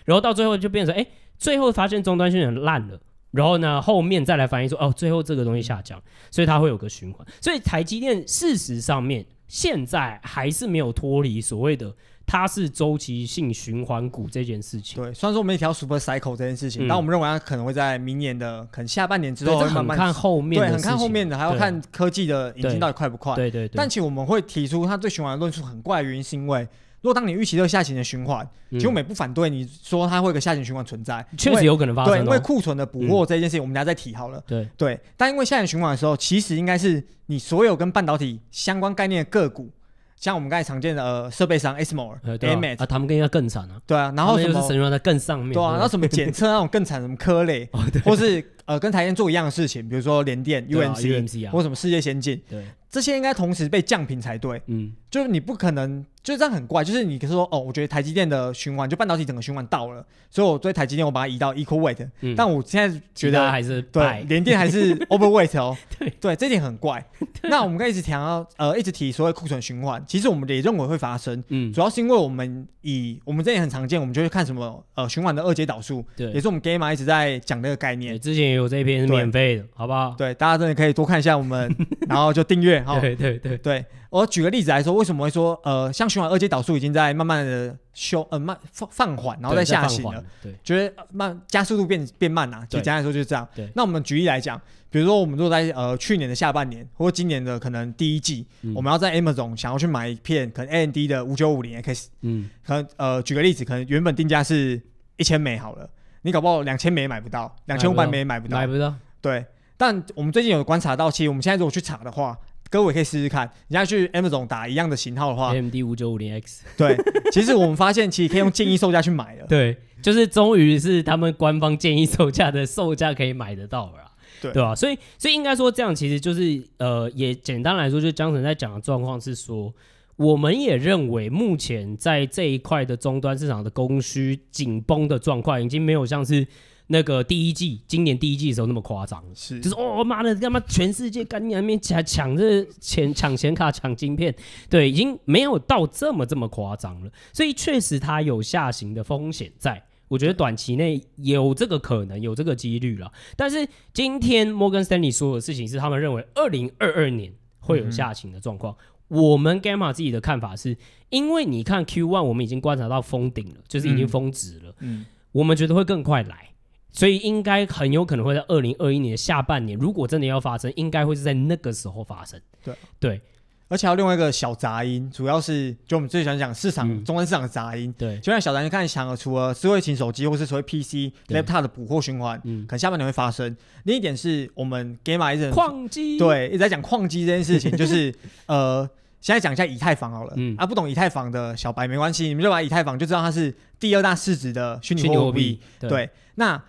然后到最后就变成，哎、欸，最后发现终端现在烂了。然后呢，后面再来反映说，哦，最后这个东西下降，所以它会有个循环。所以台积电事实上面现在还是没有脱离所谓的它是周期性循环股这件事情。对，虽然说我们一条 super cycle 这件事情，嗯、但我们认为它可能会在明年的可能下半年之后慢慢看后面，对，很看后面的，还要看科技的引进到底快不快。对对对。但其实我们会提出它对循环的论述很怪的原因，是因为。如果当你预期这个下行的循环，其实我们也不反对你说它会有个下行循环存在，确实有可能发生。对，因为库存的补货这件事情，我们等下再提好了。对对，但因为下行循环的时候，其实应该是你所有跟半导体相关概念的个股，像我们刚才常见的呃设备商 ASML、AMAT 啊，他们更要更惨啊。对啊，然后什么神润在更上面。对啊，然后什么检测那种更惨，什么科磊，或是呃跟台积电做一样的事情，比如说联电、UMC 或什么世界先进，对，这些应该同时被降频才对。嗯，就是你不可能。就这样很怪，就是你说哦，我觉得台积电的循环，就半导体整个循环到了，所以我对台积电我把它移到 equal weight，、嗯、但我现在觉得还是对联电还是 overweight 哦，对对，这点很怪。那我们刚一直提到呃，一直提所谓库存循环，其实我们也认为会发生，嗯，主要是因为我们以我们这也很常见，我们就会看什么呃循环的二阶导数，对，也是我们 Gamma 一直在讲这个概念，之前也有这一篇是免费的，好不好？对，大家真的可以多看一下我们，然后就订阅哈。对对对对。我举个例子来说，为什么会说呃，像循环二阶导数已经在慢慢的修呃慢放放缓，然后再下行了，对，觉得慢加速度变变慢啊，就简单来说就是这样。对，那我们举例来讲，比如说我们如果在呃去年的下半年，或者今年的可能第一季，嗯、我们要在 Amazon 想要去买一片可能 AMD 的五九五零 X，嗯，可能呃举个例子，可能原本定价是一千美好了，你搞不好两千美也买不到，两千五百美也买不到，买不到。对，但我们最近有观察到，其实我们现在如果去查的话。各位可以试试看，你要去 Amazon 打一样的型号的话，AMD 五九五零 X。对，其实我们发现，其实可以用建议售价去买的。对，就是终于是他们官方建议售价的售价可以买得到了，对对吧？所以，所以应该说这样，其实就是呃，也简单来说，就江神在讲的状况是说，我们也认为目前在这一块的终端市场的供需紧绷的状况，已经没有像是。那个第一季，今年第一季的时候那么夸张，是就是哦妈的，干嘛全世界赶紧那边抢抢这钱抢显卡抢晶片，对，已经没有到这么这么夸张了，所以确实它有下行的风险在，我觉得短期内有这个可能，有这个几率了。但是今天摩根斯丹利说的事情是，他们认为二零二二年会有下行的状况。嗯、我们 Gamma 自己的看法是，因为你看 Q one 我们已经观察到封顶了，就是已经峰值了，嗯，我们觉得会更快来。所以应该很有可能会在二零二一年的下半年，如果真的要发生，应该会是在那个时候发生。对。对，而且还有另外一个小杂音，主要是就我们最喜欢讲市场终端、嗯、市场的杂音。对，就像小杂音看想了，除了智慧型手机或是所谓 PC、Laptop 的补货循环，嗯，可能下半年会发生。另一点是我们 Gamma 一直矿机，对，一直在讲矿机这件事情，就是 呃。现在讲一下以太坊好了，嗯、啊，不懂以太坊的小白没关系，你们就把以太坊就知道它是第二大市值的虚拟货币。对，对，那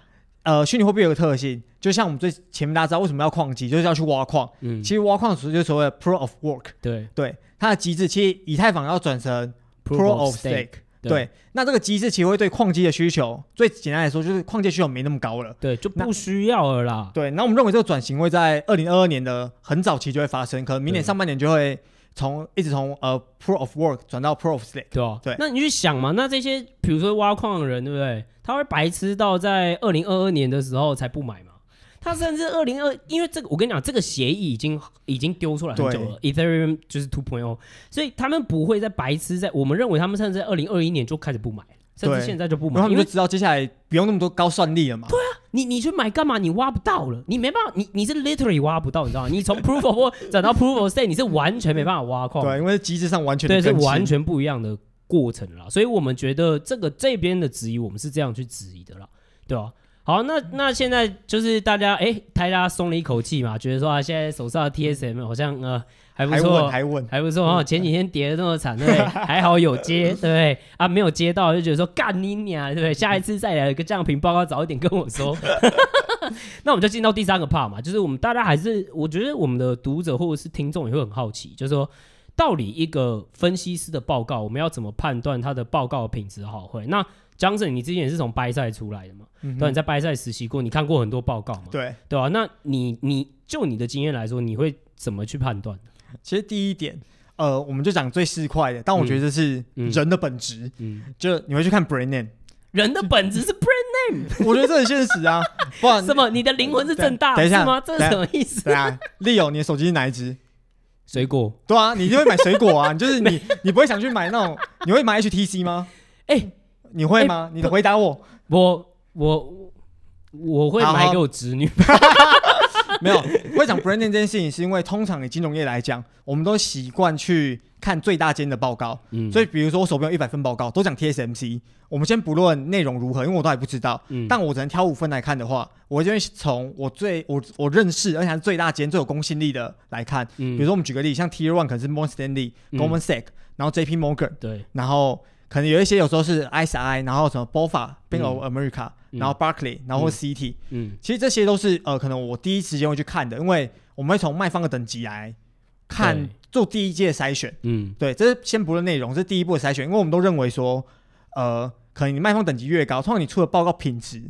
呃，虚拟货币有个特性，就像我们最前面大家知道为什么要矿机，就是要去挖矿。嗯，其实挖矿属于就是所谓的 Proof of Work。对，对，它的机制其实以太坊要转成 Proof of Stake。对，对，那这个机制其实会对矿机的需求，最简单来说就是矿机需求没那么高了。对，就不需要了啦。对，那我们认为这个转型会在二零二二年的很早期就会发生，可能明年上半年就会。从一直从呃 Proof of Work 转到 Proof of Stake，对啊，对。那你去想嘛，那这些比如说挖矿的人，对不对？他会白痴到在二零二二年的时候才不买嘛？他甚至二零二，因为这个我跟你讲，这个协议已经已经丢出来很久了，Ethereum 就是 two point o，所以他们不会在白痴在，我们认为他们甚至在二零二一年就开始不买。甚至现在就不买，因为知道接下来不用那么多高算力了嘛。对啊，你你去买干嘛？你挖不到了，你没办法，你你是 literally 挖不到，你知道吗？你从 proof of work 转到 proof of stake，你是完全没办法挖矿。对，因为机制上完全对，是完全不一样的过程了。所以我们觉得这个这边的质疑，我们是这样去质疑的了，对吧？好，那那现在就是大家哎，大家松了一口气嘛，觉得说啊，现在手上的 TSM 好像呃。还不错，还稳，还不错哦。前几天跌的那么惨，对不对？还好有接，对不对？啊，没有接到就觉得说干你娘，对不对？下一次再来一个降频报告，早一点跟我说。那我们就进到第三个 part 嘛，就是我们大家还是，我觉得我们的读者或者是听众也会很好奇，就是说，到底一个分析师的报告，我们要怎么判断他的报告的品质好坏？那 Johnson，你之前也是从 buy side 出来的嘛？嗯、对，你在 buy side 实习过，你看过很多报告嘛？对，对吧、啊？那你你就你的经验来说，你会怎么去判断？其实第一点，呃，我们就讲最市侩的，但我觉得这是人的本质。嗯，嗯就你会去看 brand name，人的本质是 brand name。我觉得这很现实啊，不然什么？你的灵魂是正大，等一下吗？这是什么意思？对啊，Leo，你的手机是哪一支？水果。对啊，你就会买水果啊，你就是你，你不会想去买那种？你会买 HTC 吗？哎、欸，你会吗？欸、你的回答我，我我我会买给我侄女。没有，会讲 brand 这件事情，是因为通常以金融业来讲，我们都习惯去看最大间的报告。嗯，所以比如说我手边有一百份报告，都讲 TSMC。我们先不论内容如何，因为我都还不知道。嗯，但我只能挑五份来看的话，我就会从我最我我认识而且还是最大间最有公信力的来看。嗯，比如说我们举个例，像 Tier One 可能是 Morgan Stanley、嗯、Goldman Sachs，然后 JP Morgan。对，然后。可能有一些有时候是 ISI，然后什么 BofA、Bank of America，、嗯、然后 Barclay，然后 CT，嗯，其实这些都是呃，可能我第一时间会去看的，因为我们会从卖方的等级来看，做第一阶筛选，嗯，对，这是先不论内容，这是第一步的筛选，因为我们都认为说，呃，可能你卖方等级越高，通常你出的报告品质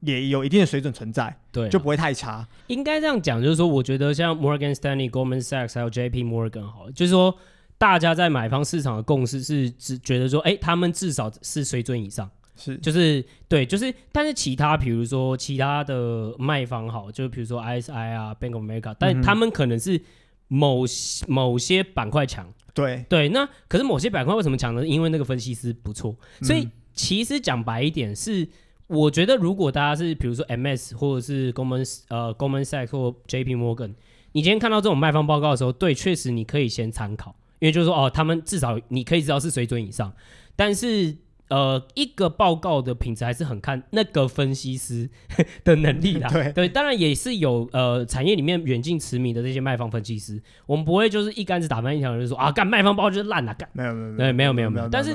也有一定的水准存在，对，就不会太差。应该这样讲，就是说，我觉得像 Morgan Stanley、Goldman Sachs 还有 JP Morgan 好，就是说。大家在买方市场的共识是只觉得说，哎、欸，他们至少是水准以上，是。就是对，就是但是其他比如说其他的卖方好，就比如说 ISI 啊，Bank of America，但他们可能是某某些板块强，对。对，那可是某些板块为什么强呢？因为那个分析师不错，所以其实讲白一点是，我觉得如果大家是比如说 MS 或者是 Goldman 呃 Goldman Sachs 或 JP Morgan，你今天看到这种卖方报告的时候，对，确实你可以先参考。因为就是说哦，他们至少你可以知道是水准以上，但是呃，一个报告的品质还是很看那个分析师 的能力啦。对对，当然也是有呃，产业里面远近驰名的这些卖方分析师，我们不会就是一竿子打翻一条人说啊，干卖方报告就是烂了，干没有没有对没有没有没有，但是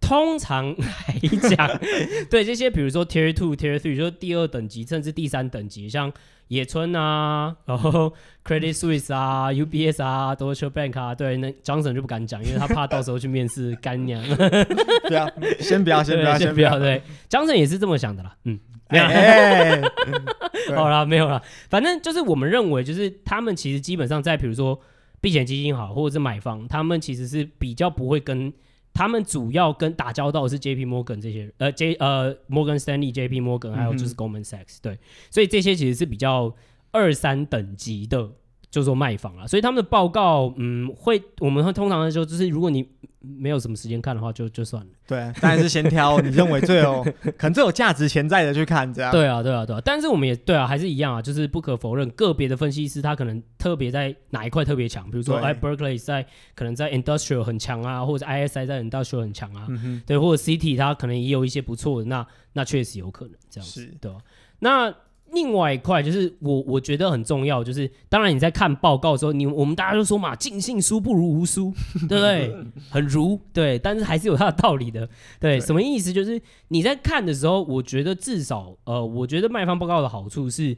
通常来讲，对这些比如说 Tier Two、Tier Three，就是第二等级甚至第三等级，像。野村啊，然后 Credit Suisse 啊，UBS 啊，Deutsche Bank 啊，对，那 Johnson 就不敢讲，因为他怕到时候去面试干娘。对啊，先不要，先不要，先不要。对，Johnson 也是这么想的啦。嗯，没有 好了，没有啦。反正就是我们认为，就是他们其实基本上在比如说避险基金好，或者是买方，他们其实是比较不会跟。他们主要跟打交道的是 J P Morgan 这些人，呃，J 呃 Morgan Stanley、J P Morgan，还有就是 Goldman Sachs，、嗯、对，所以这些其实是比较二三等级的，就说卖房了。所以他们的报告，嗯，会我们会通常的时候，就是如果你。没有什么时间看的话就，就就算了。对，当然是先挑 你认为最有可能最有价值潜在的去看，这样。对啊，对啊，对啊。但是我们也对啊，还是一样啊，就是不可否认，个别的分析师他可能特别在哪一块特别强，比如说哎，Berkeley 在可能在 Industrial 很强啊，或者 ISI 在 Industrial 很强啊，嗯、对，或者 CT 他可能也有一些不错的，那那确实有可能这样子，对吧？那。另外一块就是我我觉得很重要，就是当然你在看报告的时候，你我们大家都说嘛，尽信书不如无书，对不对？很儒，对，但是还是有它的道理的，对。对什么意思？就是你在看的时候，我觉得至少呃，我觉得卖方报告的好处是，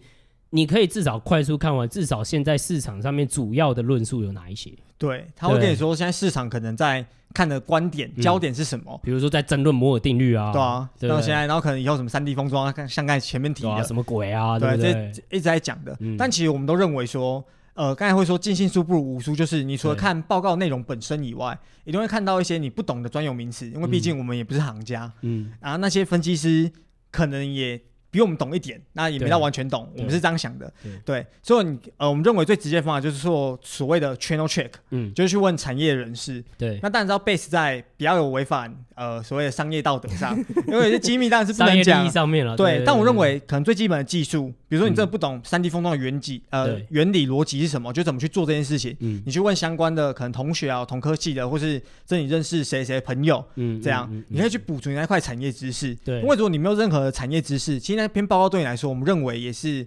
你可以至少快速看完，至少现在市场上面主要的论述有哪一些。对，他会跟你说，现在市场可能在看的观点焦点是什么？比如说在争论摩尔定律啊，对啊，到现在，然后可能以后什么三 D 封装啊，像刚才前面提的什么鬼啊，对，这一直在讲的。但其实我们都认为说，呃，刚才会说尽信书不如无书，就是你除了看报告内容本身以外，一定会看到一些你不懂的专有名词，因为毕竟我们也不是行家，嗯，然后那些分析师可能也。比我们懂一点，那也没到完全懂，我们是这样想的，对，对，所以你呃，我们认为最直接的方法就是做所谓的 channel check，嗯，就是去问产业人士，对，那当然知道 base 在比较有违反呃所谓的商业道德上，因为有些机密当然是不能讲，商业上面了，对，但我认为可能最基本的技术，比如说你真的不懂三 D 封装的原理，呃，原理逻辑是什么，就怎么去做这件事情，嗯，你去问相关的可能同学啊、同科系的，或是这你认识谁谁朋友，嗯，这样你可以去补足你那块产业知识，对，因为如果你没有任何的产业知识，其实那篇报告对你来说。我们认为也是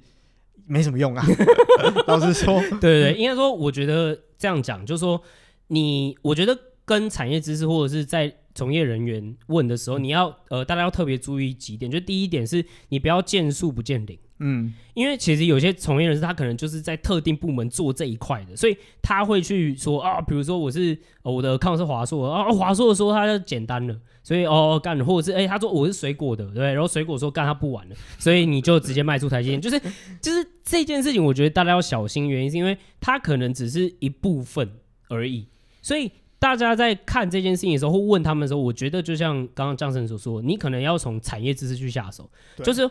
没什么用啊，老实说，对对对，应该说，我觉得这样讲，就是说，你我觉得跟产业知识或者是在从业人员问的时候，你要呃，大家要特别注意几点，就第一点是你不要见树不见林，嗯，因为其实有些从业人士他可能就是在特定部门做这一块的，所以他会去说啊，比如说我是、呃、我的抗是华硕啊，华硕说他就简单了。所以哦干，或者是哎、欸，他说我是水果的，对，然后水果说干他不玩了，所以你就直接卖出台积电，就是就是这件事情，我觉得大家要小心，原因是因为他可能只是一部分而已，所以大家在看这件事情的时候，或问他们的时候，我觉得就像刚刚张神所说，你可能要从产业知识去下手，就是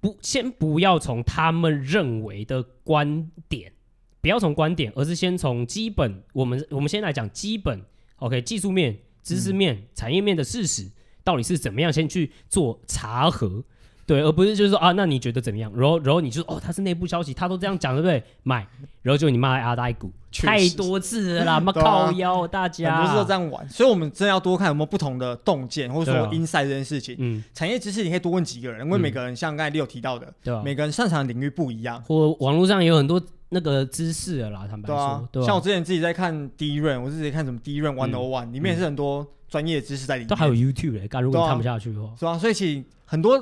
不先不要从他们认为的观点，不要从观点，而是先从基本，我们我们先来讲基本，OK，技术面。知识面、嗯、产业面的事实到底是怎么样？先去做查核，对，而不是就是说啊，那你觉得怎么样？然后，然后你就哦，他是内部消息，他都这样讲，对不对？买，然后就你骂阿呆股，太多次了啦，妈靠腰，大家很多事都这样玩，所以我们真的要多看有没有不同的洞见，或者说 inside 这件事情。嗯，产业知识你可以多问几个人，因为每个人像刚才你有提到的，对，每个人擅长的领域不一样，或网络上也有很多。那个知识了啦，坦白说，对啊，对啊，像我之前自己在看 DRAM，我是直接看什么 DRAM One O One，里面也是很多专业知识在里面。都还有 YouTube 嘞，如果看不下去的话，是吧？所以其实很多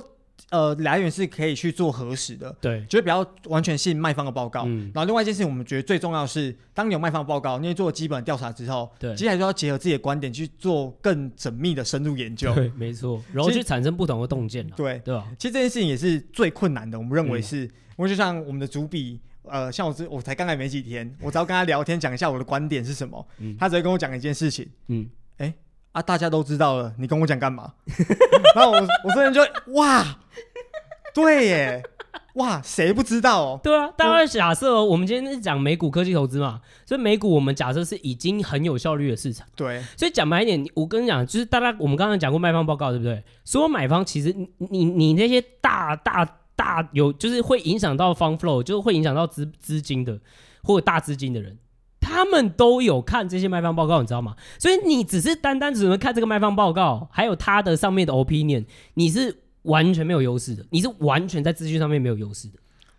呃来源是可以去做核实的，对，就是不要完全信卖方的报告。然后另外一件事情，我们觉得最重要的是，当你有卖方的报告，你做基本调查之后，对，接下来就要结合自己的观点去做更缜密的深入研究。对，没错，然后去产生不同的洞见。对，对吧？其实这件事情也是最困难的，我们认为是，因为就像我们的主笔。呃，像我这我才刚来没几天，我只要跟他聊天讲一下我的观点是什么，嗯、他只会跟我讲一件事情，嗯，哎、欸、啊，大家都知道了，你跟我讲干嘛？然后我我这人就哇，对耶，哇，谁不知道哦？对啊，大家假设、哦、我们今天是讲美股科技投资嘛，所以美股我们假设是已经很有效率的市场，对，所以讲白一点，我跟你讲，就是大家我们刚刚讲过卖方报告，对不对？所有买方其实你你你那些大大。大有就是会影响到 fund flow，就是会影响到资资金的或者大资金的人，他们都有看这些卖方报告，你知道吗？所以你只是单单只能看这个卖方报告，还有他的上面的 opinion，你是完全没有优势的，你是完全在资讯上面没有优势的，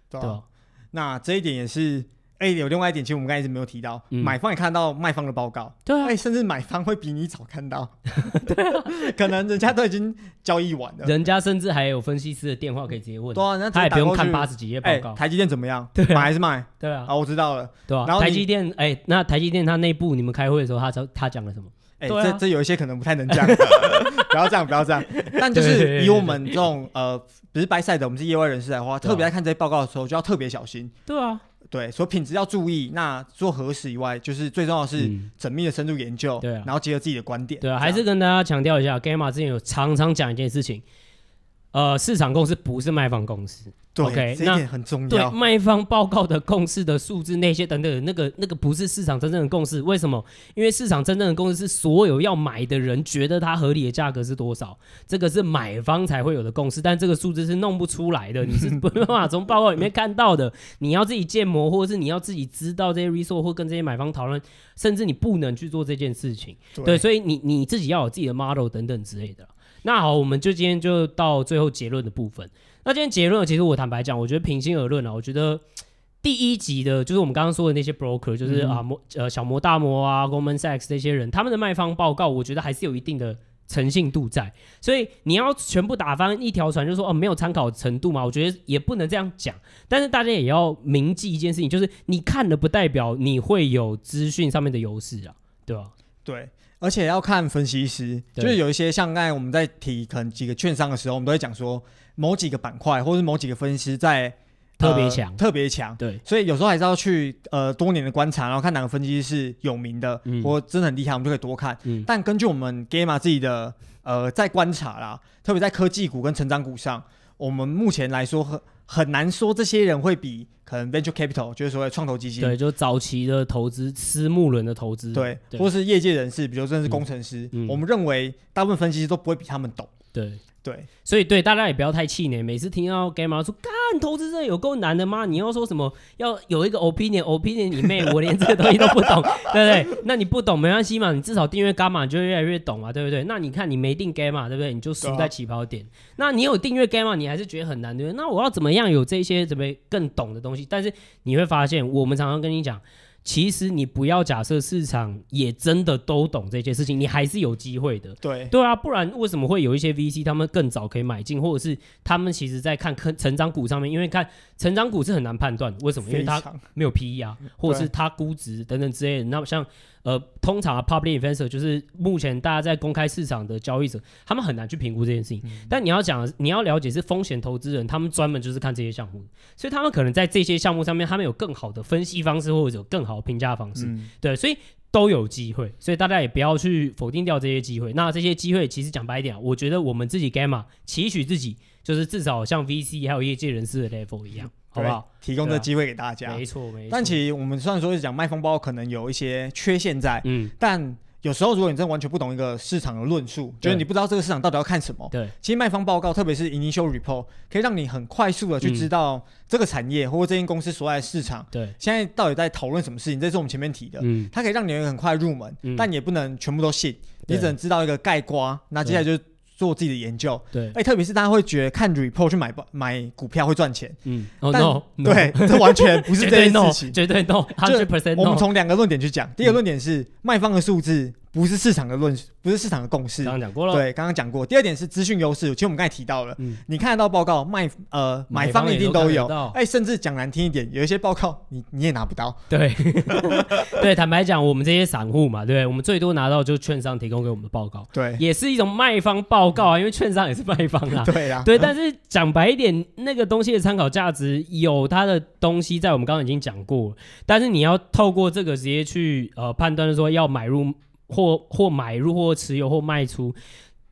对吧？那这一点也是哎，有另外一点，其实我们刚才一直没有提到，嗯、买方也看到卖方的报告，对啊，哎，甚至买方会比你早看到，对啊，可能人家都已经交易完了，人家甚至还有分析师的电话可以直接问，对啊，那他也不用看八十几页报告，台积电怎么样？对、啊，买还是卖？对啊，啊，我知道了，对啊，然后台积电，哎，那台积电它内部你们开会的时候，他他讲了什么？哎，这这有一些可能不太能讲，不要这样，不要这样。但就是以我们这种呃，不是 buy side 的，我们是业外人士来的话，特别在看这些报告的时候，就要特别小心。对啊。对，所以品质要注意。那做核实以外，就是最重要的是缜密的深入研究，对、啊，然后结合自己的观点。对啊，还是跟大家强调一下，Gamma 之前有常常讲一件事情。呃，市场公司不是卖方共识。对，OK，这一点很重要。对，卖方报告的共识的数字那些等等，那个那个不是市场真正的共识。为什么？因为市场真正的共识是所有要买的人觉得它合理的价格是多少，这个是买方才会有的共识。但这个数字是弄不出来的，你是没办法从报告里面看到的。你要自己建模，或者是你要自己知道这些 resource 或跟这些买方讨论，甚至你不能去做这件事情。对，对，所以你你自己要有自己的 model 等等之类的。那好，我们就今天就到最后结论的部分。那今天结论，其实我坦白讲，我觉得平心而论啊，我觉得 第一集的，就是我们刚刚说的那些 broker，就是、嗯、啊摩呃小摩大摩啊，Goldman Sachs 这些人，他们的卖方报告，我觉得还是有一定的诚信度在。所以你要全部打翻一条船，就说哦没有参考程度嘛，我觉得也不能这样讲。但是大家也要铭记一件事情，就是你看的不代表你会有资讯上面的优势啊，对吧？对。而且要看分析师，就是有一些像刚才我们在提可能几个券商的时候，我们都会讲说某几个板块或者是某几个分析师在特别强，特别强。对，所以有时候还是要去呃多年的观察，然后看哪个分析师是有名的，嗯、或真的很厉害，我们就可以多看。嗯、但根据我们 Gamma 自己的呃在观察啦，特别在科技股跟成长股上，我们目前来说很很难说这些人会比。可能 venture capital 就是所谓创投基金，对，就早期的投资、私募轮的投资，对，对或是业界人士，比如说是工程师，嗯嗯、我们认为大部分分析师都不会比他们懂，对。对，所以对大家也不要太气馁。每次听到 Gamma 说干投资这有够难的吗？你要说什么要有一个 opinion，opinion 你妹，我连这个东西都不懂，对不对？那你不懂没关系嘛，你至少订阅 Gamma 就会越来越懂嘛，对不对？那你看你没订 Gamma，对不对？你就输在起跑点。啊、那你有订阅 Gamma，你还是觉得很难，对不对？那我要怎么样有这些怎么更懂的东西？但是你会发现，我们常常跟你讲。其实你不要假设市场也真的都懂这件事情，你还是有机会的。对对啊，不然为什么会有一些 VC 他们更早可以买进，或者是他们其实在看成长股上面，因为看成长股是很难判断为什么，因为它没有 PE 啊，或者是它估值等等之类的。那么像。呃，通常啊，public investor 就是目前大家在公开市场的交易者，他们很难去评估这件事情。嗯、但你要讲，你要了解是风险投资人，他们专门就是看这些项目，所以他们可能在这些项目上面，他们有更好的分析方式，或者有更好的评价方式。嗯、对，所以都有机会，所以大家也不要去否定掉这些机会。那这些机会其实讲白一点，我觉得我们自己 Gamma 期许自己，就是至少像 VC 还有业界人士的 level 一样。好不好？提供这机会给大家。没错，没错。但其实我们虽然说是讲卖方报告可能有一些缺陷在，嗯，但有时候如果你真的完全不懂一个市场的论述，就是你不知道这个市场到底要看什么，对。其实卖方报告，特别是 initial report，可以让你很快速的去知道这个产业或者这间公司所在的市场，对，现在到底在讨论什么事情。这是我们前面提的，嗯，它可以让你很快入门，但也不能全部都信，你只能知道一个概括。那接下来就。做自己的研究，对，哎，特别是大家会觉得看 report 去买买股票会赚钱，嗯，但 no, 对，这完全不是 这件事情，绝对 no。我们从两个论点去讲，第一个论点是卖方的数字。不是市场的论，不是市场的共识。刚刚讲过了，对，刚刚讲过。第二点是资讯优势，其实我们刚才提到了，嗯，你看得到报告，卖呃买方一定都有，哎，甚至讲难听一点，有一些报告你你也拿不到。对，对，坦白讲，我们这些散户嘛，对不对？我们最多拿到就是券商提供给我们的报告，对，也是一种卖方报告啊，因为券商也是卖方啊，对啊，对。但是讲白一点，那个东西的参考价值有它的东西在，我们刚刚已经讲过了。但是你要透过这个直接去呃判断说要买入。或或买入或持有或卖出，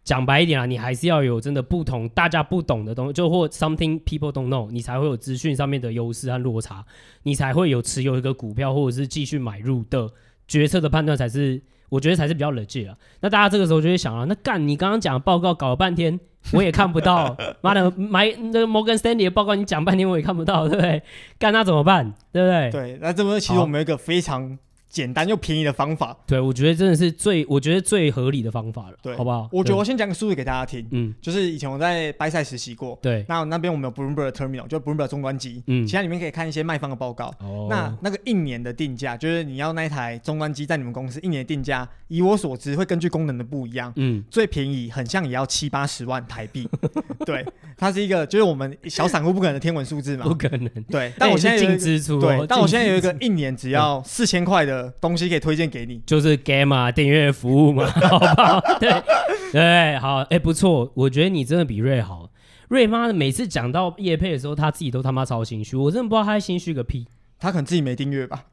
讲白一点啊，你还是要有真的不同，大家不懂的东西，就或 something people don't know，你才会有资讯上面的优势和落差，你才会有持有一个股票或者是继续买入的决策的判断，才是我觉得才是比较 legit 啊。那大家这个时候就会想啊，那干你刚刚讲的报告搞了半天，我也看不到，妈的买那个摩根士丹利的报告你讲半天我也看不到，对不对？干那怎么办？对不对？对，那这么其实我们有一个非常。简单又便宜的方法，对，我觉得真的是最，我觉得最合理的方法了，对，好不好？我觉得我先讲个数字给大家听，嗯，就是以前我在拜赛实习过，对，那那边我们有 Bloomberg Terminal，就 Bloomberg 中端机，嗯，其他里面可以看一些卖方的报告，哦，那那个一年的定价，就是你要那一台终端机在你们公司一年的定价，以我所知会根据功能的不一样，嗯，最便宜很像也要七八十万台币，对，它是一个就是我们小散户不可能的天文数字嘛，不可能，对，但我现在净支出，对，但我现在有一个一年只要四千块的东西可以推荐给你，就是 Gamma 订阅服务嘛，好不好？对对，好，哎、欸，不错，我觉得你真的比瑞好。瑞妈的每次讲到叶配的时候，他自己都他妈超心虚，我真的不知道他心虚个屁。他可能自己没订阅吧。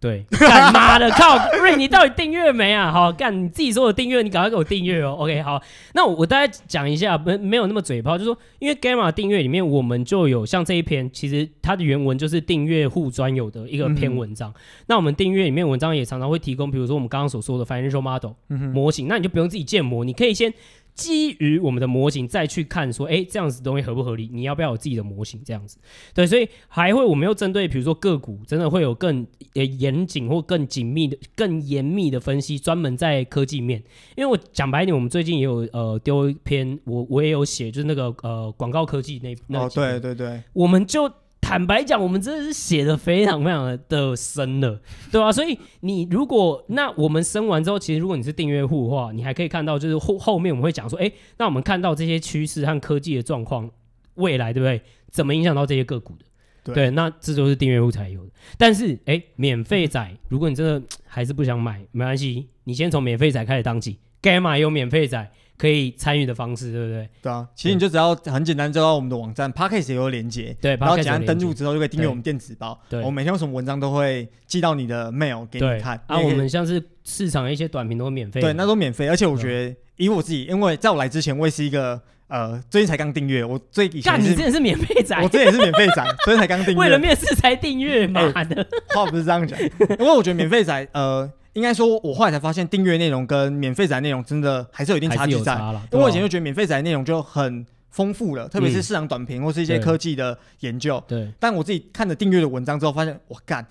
对，干妈的靠瑞，你到底订阅没啊？好干，你自己说我订阅，你赶快给我订阅哦。OK，好，那我我大概讲一下，没没有那么嘴炮，就是说，因为 Gamma 订阅里面，我们就有像这一篇，其实它的原文就是订阅户专有的一个篇文章。嗯、那我们订阅里面文章也常常会提供，比如说我们刚刚所说的 Financial Model、嗯、模型，那你就不用自己建模，你可以先。基于我们的模型再去看，说，哎，这样子东西合不合理？你要不要有自己的模型？这样子，对，所以还会我们又针对，比如说个股，真的会有更呃严谨或更紧密的、更严密的分析，专门在科技面。因为我讲白一点，我们最近也有呃丢一篇，我我也有写，就是那个呃广告科技那那哦，对对对，我们就。坦白讲，我们真的是写的非常非常的深了，对吧、啊？所以你如果那我们升完之后，其实如果你是订阅户的话，你还可以看到，就是后后面我们会讲说，哎，那我们看到这些趋势和科技的状况，未来对不对？怎么影响到这些个股的？对，对，那这都是订阅户才有的。但是，哎，免费仔，如果你真的还是不想买，没关系，你先从免费仔开始当起，Gamma 也有免费仔。可以参与的方式，对不对？对啊，其实你就只要很简单，就到我们的网站 p a c k a g e 也有连接，对，然后简单登录之后就可以订阅我们电子报，对，我每天有什么文章都会寄到你的 mail 给你看。啊，我们像是市场的一些短评都免费，对，那都免费，而且我觉得以我自己，因为在我来之前，我也是一个呃，最近才刚订阅，我最以前是，你真的是免费仔，我这也是免费仔，所以才刚订阅，为了面试才订阅，嘛的，话不是这样讲，因为我觉得免费仔，呃。应该说，我后来才发现，订阅内容跟免费载内容真的还是有一定差距在。因为我以前就觉得免费载内容就很丰富了，特别是市场短评或是一些科技的研究。对。但我自己看了订阅的文章之后，发现我干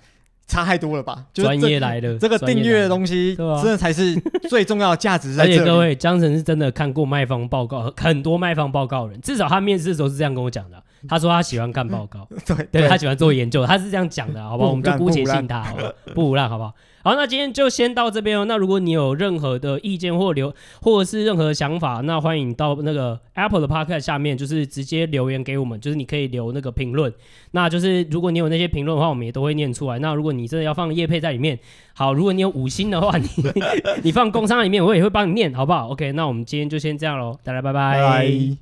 差太多了吧？专业来的这个订阅的东西，真的才是最重要的价值在这里。而且各位，江辰是真的看过卖方报告，很多卖方报告人，至少他面试的时候是这样跟我讲的。他说他喜欢看报告，对，对他喜欢做研究，他是这样讲的，好不好？我们就姑且信他，不胡乱，好不好？好，那今天就先到这边哦。那如果你有任何的意见或留，或者是任何想法，那欢迎到那个 Apple 的 Podcast 下面，就是直接留言给我们，就是你可以留那个评论。那就是如果你有那些评论的话，我们也都会念出来。那如果你真的要放业配在里面，好，如果你有五星的话，你 你放工商里面，我也会帮你念，好不好？OK，那我们今天就先这样喽，大家拜拜。